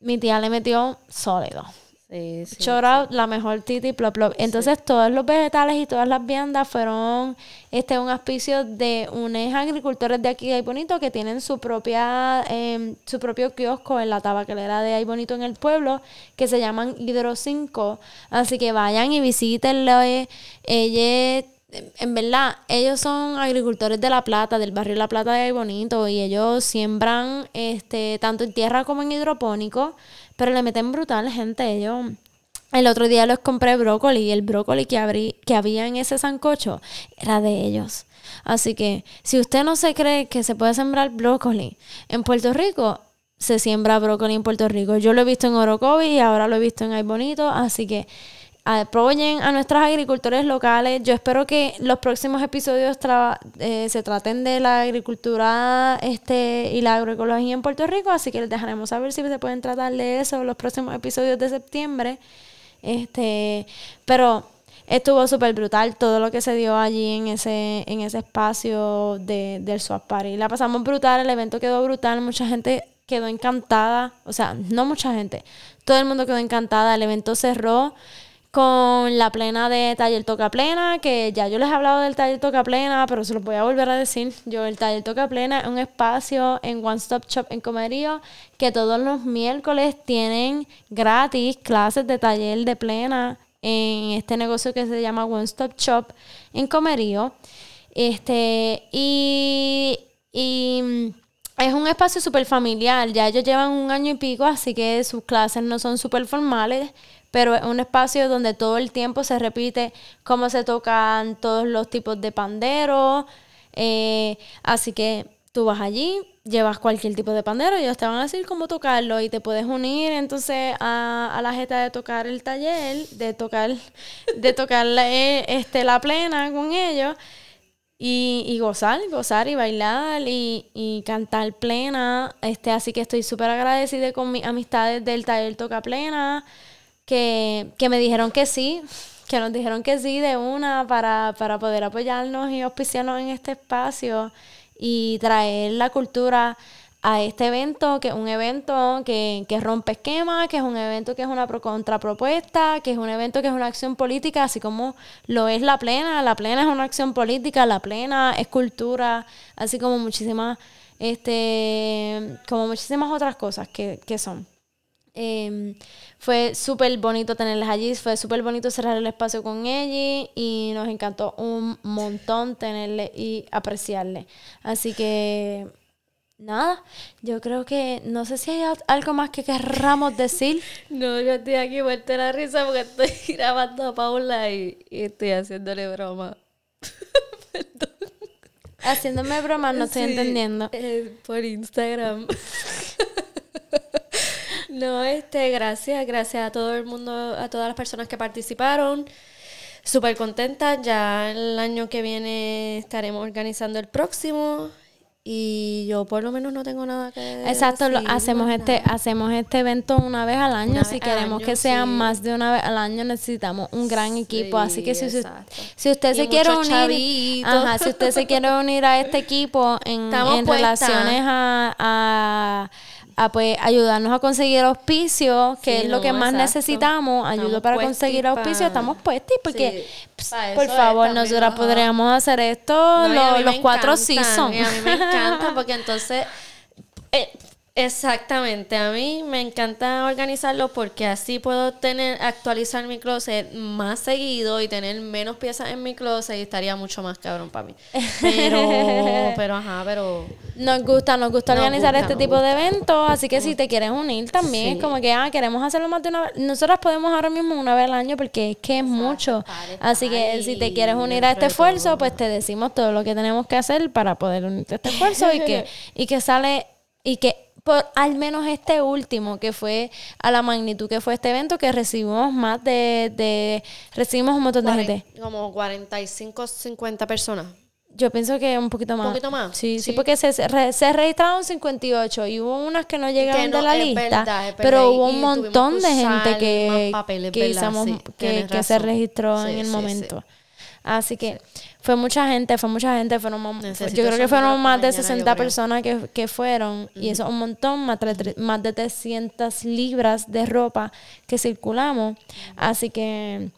Speaker 1: mi tía le metió sólido.
Speaker 2: Sí, sí.
Speaker 1: Shout out, la mejor titi plop plop. Entonces todos los vegetales y todas las viandas fueron este un auspicio de unos agricultores de aquí de Ay Bonito que tienen su propia em, su propio kiosco en la tabacalera de Ay Bonito en el pueblo que se llaman Hidro 5. Así que vayan y visítenlo. eh. Ella en verdad, ellos son agricultores de La Plata, del barrio La Plata de Ay Bonito, y ellos siembran este tanto en tierra como en hidropónico, pero le meten brutal, gente. Ellos el otro día les compré brócoli y el brócoli que, abrí, que había en ese sancocho era de ellos. Así que si usted no se cree que se puede sembrar brócoli en Puerto Rico, se siembra brócoli en Puerto Rico. Yo lo he visto en Orocovi y ahora lo he visto en Ay Bonito, así que apoyen a nuestros agricultores locales. Yo espero que los próximos episodios eh, se traten de la agricultura este y la agroecología en Puerto Rico, así que les dejaremos saber si se pueden tratar de eso los próximos episodios de septiembre. Este, pero estuvo súper brutal todo lo que se dio allí en ese, en ese espacio de, del Swap Party. La pasamos brutal, el evento quedó brutal, mucha gente quedó encantada, o sea, no mucha gente, todo el mundo quedó encantada, el evento cerró con la plena de Taller Toca Plena, que ya yo les he hablado del Taller Toca Plena, pero se los voy a volver a decir. Yo, el Taller Toca Plena es un espacio en One Stop Shop en Comerío que todos los miércoles tienen gratis clases de taller de plena en este negocio que se llama One Stop Shop en Comerío. Este, y, y mm, es un espacio súper familiar. Ya ellos llevan un año y pico, así que sus clases no son súper formales, pero es un espacio donde todo el tiempo se repite cómo se tocan todos los tipos de panderos. eh, así que tú vas allí, llevas cualquier tipo de pandero ellos te van a decir cómo tocarlo y te puedes unir entonces a, a la jeta de tocar el taller, de tocar, de tocar la, eh, este, la plena con ellos. y, y gozar, gozar y bailar y, y cantar plena. Este, así que estoy súper agradecida con mis amistades del taller Toca Plena, que, que me dijeron que sí, que nos dijeron que sí de una para, para poder apoyarnos y auspiciarnos en este espacio y traer la cultura a este evento, que es un evento que, que rompe esquemas, que es un evento que es una pro- contrapropuesta, que es un evento que es una acción política, así como lo es la plena. La plena es una acción política, la plena es cultura, así como muchísimas, este, como muchísimas otras cosas que, que son. Eh, fue súper bonito tenerlas allí, fue súper bonito cerrar el espacio con ella y nos encantó un montón tenerle y apreciarle. Así que, nada, yo creo que no sé si hay al- algo más que querramos decir.
Speaker 2: No, yo estoy aquí vuelta la risa porque estoy grabando a Paula y, y estoy haciéndole broma.
Speaker 1: Haciéndome bromas, no estoy
Speaker 2: Sí,
Speaker 1: entendiendo.
Speaker 2: eh, por Instagram. No, este, gracias, gracias a todo el mundo, a todas las personas que participaron. Súper contenta. Ya el año que viene estaremos organizando el próximo. Y yo por lo menos no tengo nada que
Speaker 1: Exacto, lo- hacemos este, hacemos este evento una vez al año.
Speaker 2: Una
Speaker 1: si queremos
Speaker 2: año,
Speaker 1: que sea
Speaker 2: sí.
Speaker 1: más de una vez al año, necesitamos un gran equipo. Así que si,
Speaker 2: exacto.
Speaker 1: si usted
Speaker 2: Y
Speaker 1: se quiere unir,
Speaker 2: chavitos.
Speaker 1: ajá, si usted se quiere unir a este equipo en, en relaciones a, a, a, pues ayudarnos a conseguir auspicios, que
Speaker 2: Sí,
Speaker 1: es lo
Speaker 2: no,
Speaker 1: que más
Speaker 2: exacto.
Speaker 1: necesitamos, ayuda para conseguir
Speaker 2: pa-
Speaker 1: auspicios, estamos puestos porque
Speaker 2: Sí,
Speaker 1: por favor, nosotras
Speaker 2: ajá.
Speaker 1: podríamos hacer esto
Speaker 2: No,
Speaker 1: los cuatro
Speaker 2: encantan,
Speaker 1: seasons.
Speaker 2: A mí me encanta porque entonces. eh, exactamente, a mí me encanta organizarlo porque así puedo tener, actualizar mi closet más seguido y tener menos piezas en mi closet y estaría mucho más cabrón para mí. Pero, pero ajá, pero.
Speaker 1: Nos gusta, nos gusta
Speaker 2: Nos
Speaker 1: organizar
Speaker 2: gusta,
Speaker 1: este tipo de eventos, así que si te quieres unir también,
Speaker 2: Sí.
Speaker 1: como que, ah, queremos hacerlo más de una vez. Nosotras podemos ahora mismo una vez al año porque es que es mucho. Así que si te quieres unir a este esfuerzo,
Speaker 2: todo.
Speaker 1: pues te decimos todo lo que tenemos que hacer para poder unirte a este esfuerzo y que, y que sale, y que por al menos este último, que fue a la magnitud que fue este evento, que recibimos más de, de recibimos un montón de gente.
Speaker 2: Como 45, 50 personas.
Speaker 1: Yo pienso que un poquito más.
Speaker 2: poquito más?
Speaker 1: Sí, sí,
Speaker 2: Sí.
Speaker 1: porque se, se re- se registraron 58 y hubo unas que no llegaron
Speaker 2: no,
Speaker 1: de la lista,
Speaker 2: verdad,
Speaker 1: pero hubo un montón de gente que,
Speaker 2: papeles,
Speaker 1: que,
Speaker 2: ¿verdad?
Speaker 1: hicimos-
Speaker 2: Sí,
Speaker 1: que, se registró
Speaker 2: Sí,
Speaker 1: en el momento. Así que fue mucha gente, fue mucha gente, fueron más-
Speaker 2: Necesito
Speaker 1: yo creo que fueron más de
Speaker 2: mañana, yo
Speaker 1: 60
Speaker 2: creo.
Speaker 1: personas que, que fueron, y eso es un montón, más más de 300 libras de ropa que circulamos. Así que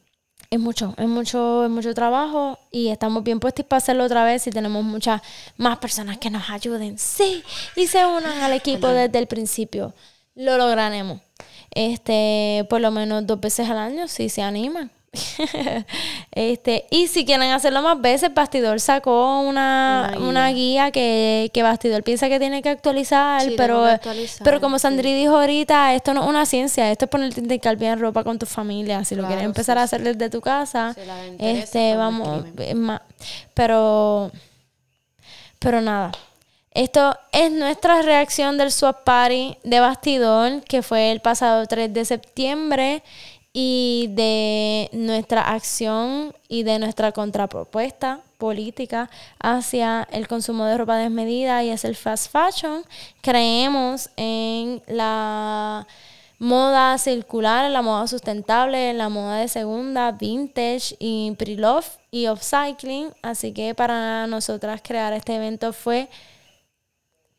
Speaker 1: es mucho, es mucho, es mucho trabajo y estamos bien puestos para hacerlo otra vez y tenemos muchas más personas que nos ayuden. Sí, y se unan al equipo desde el principio. Lo lograremos. Este, por lo menos dos veces al año, si se animan. este, y si quieren hacerlo más veces, Bastidor sacó una,
Speaker 2: Una
Speaker 1: una
Speaker 2: guía.
Speaker 1: que, que Bastidor piensa que tiene que actualizar,
Speaker 2: Sí,
Speaker 1: pero,
Speaker 2: tengo que actualizar,
Speaker 1: pero como
Speaker 2: sí.
Speaker 1: Sandri dijo ahorita, esto no es una ciencia, esto es ponerte intercambiar ropa con tu familia. Si lo quieres empezar
Speaker 2: sí,
Speaker 1: a hacer desde tu casa,
Speaker 2: interesa,
Speaker 1: este,
Speaker 2: pues
Speaker 1: vamos, más, pero, pero nada. Esto es nuestra reacción del Swap Party de Bastidor, que fue el pasado 3 de septiembre, y de nuestra acción y de nuestra contrapropuesta política hacia el consumo de ropa desmedida y hacia el fast fashion. Creemos en la moda circular, en la moda sustentable, en la moda de segunda, vintage y pre-love y upcycling. Así que para nosotras crear este evento fue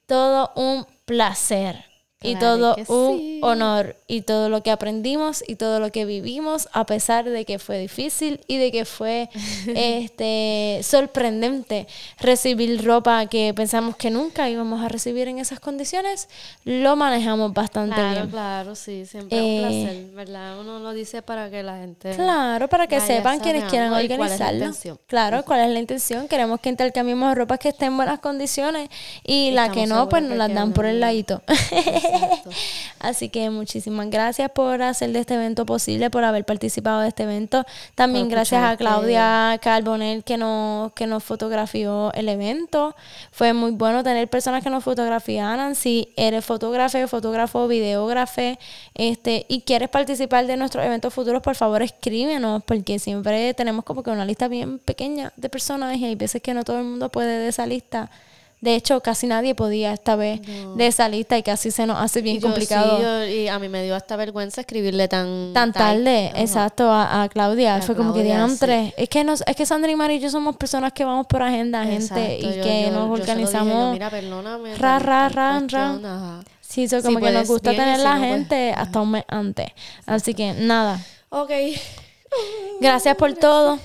Speaker 1: todo un placer y todo un
Speaker 2: sí.
Speaker 1: honor y todo lo que aprendimos y todo lo que vivimos a pesar de que fue difícil y de que fue este sorprendente recibir ropa que pensamos que nunca íbamos a recibir en esas condiciones lo manejamos bastante
Speaker 2: Claro,
Speaker 1: bien
Speaker 2: claro, sí, siempre
Speaker 1: Eh,
Speaker 2: un placer, ¿verdad? Uno lo dice para que la gente...
Speaker 1: Claro, para que sepan quienes quieran
Speaker 2: y cuál la
Speaker 1: organizarlo.
Speaker 2: intención.
Speaker 1: Claro, cuál es la intención. Queremos que intercambiemos ropa que esté en buenas condiciones y la
Speaker 2: Estamos
Speaker 1: que no, pues nos las dan por el ladito. Así que muchísimas gracias por hacer de este evento posible, por haber participado de este evento. También
Speaker 2: Por
Speaker 1: gracias a. Claudia Carbonell que nos, que nos fotografió el evento. Fue muy bueno tener personas que nos fotografiaran. Si eres fotógrafo, fotógrafo, videógrafo, este, y quieres participar de nuestros eventos futuros, por favor escríbenos, porque siempre tenemos como que una lista bien pequeña de personas y hay veces que no todo el mundo puede de esa lista. De hecho, casi nadie podía esta vez de esa lista y casi se nos hace bien
Speaker 2: Y yo
Speaker 1: complicado.
Speaker 2: sí, yo- y a mí me dio hasta vergüenza escribirle tan...
Speaker 1: Tan tarde, exacto, a, a Claudia.
Speaker 2: A
Speaker 1: Fue como que diantre. Es que nos, es que Sandra y Mari y yo somos personas que vamos por agenda, gente, y
Speaker 2: yo-
Speaker 1: que nos
Speaker 2: lo dije,
Speaker 1: organizamos.
Speaker 2: Mira, perdóname.
Speaker 1: Ra, ra, ran.
Speaker 2: ajá.
Speaker 1: Sí, eso como que nos
Speaker 2: puedes,
Speaker 1: gusta
Speaker 2: bien,
Speaker 1: tener
Speaker 2: si
Speaker 1: la
Speaker 2: pues,
Speaker 1: gente hasta un mes antes. Así que nada,
Speaker 2: Ok.
Speaker 1: gracias por todo.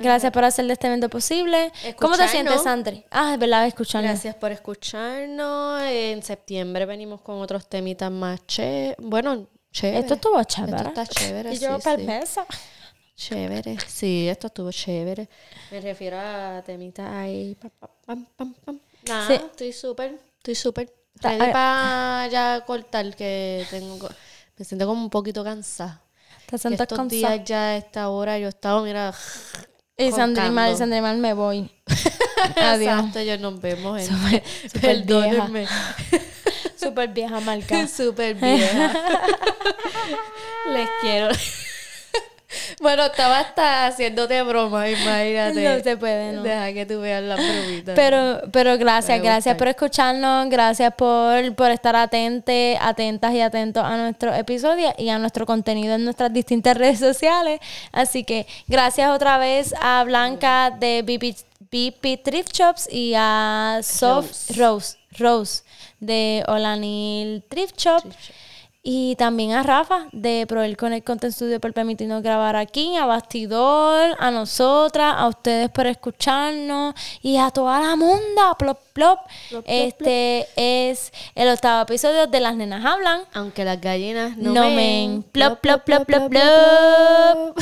Speaker 1: Gracias por hacer de este evento posible. ¿Cómo te
Speaker 2: Escucharnos.
Speaker 1: sientes, Sandri? Ah, es verdad, escuchando.
Speaker 2: Gracias por escucharnos. En septiembre venimos con otros temitas más chéveres. Bueno, chévere.
Speaker 1: Esto estuvo chévere.
Speaker 2: Esto está chévere,
Speaker 1: Y yo
Speaker 2: sí, sí.
Speaker 1: perversa.
Speaker 2: Chévere. Sí, esto estuvo chévere. Me refiero a temitas ahí. Pam, pam, pam. Nada,
Speaker 1: Sí.
Speaker 2: estoy súper, estoy súper. Ready
Speaker 1: ay.
Speaker 2: para ya cortar que tengo... Me siento como un poquito cansada.
Speaker 1: Te
Speaker 2: estos
Speaker 1: cansada.
Speaker 2: días ya a esta hora yo he estado, mira...
Speaker 1: Y Sandri mal,
Speaker 2: roncando.
Speaker 1: Sandri mal, me voy. Adiós.
Speaker 2: Exacto, yo nos vemos. gente.
Speaker 1: Súper- súper
Speaker 2: Perdónenme.
Speaker 1: Súper vieja marca.
Speaker 2: Súper vieja. Les quiero. Bueno, estaba hasta haciéndote broma, imagínate.
Speaker 1: No se puede, no.
Speaker 2: Deja que tú veas la bromita.
Speaker 1: Pero, pero gracias, gracias por escucharnos, gracias por, por estar atente, atentas y atentos a nuestro episodio y a nuestro contenido en nuestras distintas redes sociales. Así que gracias otra vez a Blanca de BP, BP Thrift Shops y a Soft Rose, Rose de Olanil Thrift Shop. Y también a Rafa de Proel Connect Content Studio por permitirnos grabar aquí, a Bastidor, a nosotras, a ustedes por escucharnos y a toda la munda, plop, plop. este es el octavo episodio de Las Nenas Hablan.
Speaker 2: Aunque las gallinas no,
Speaker 1: No
Speaker 2: men.
Speaker 1: men. Plop, plop, plop, plop, plop.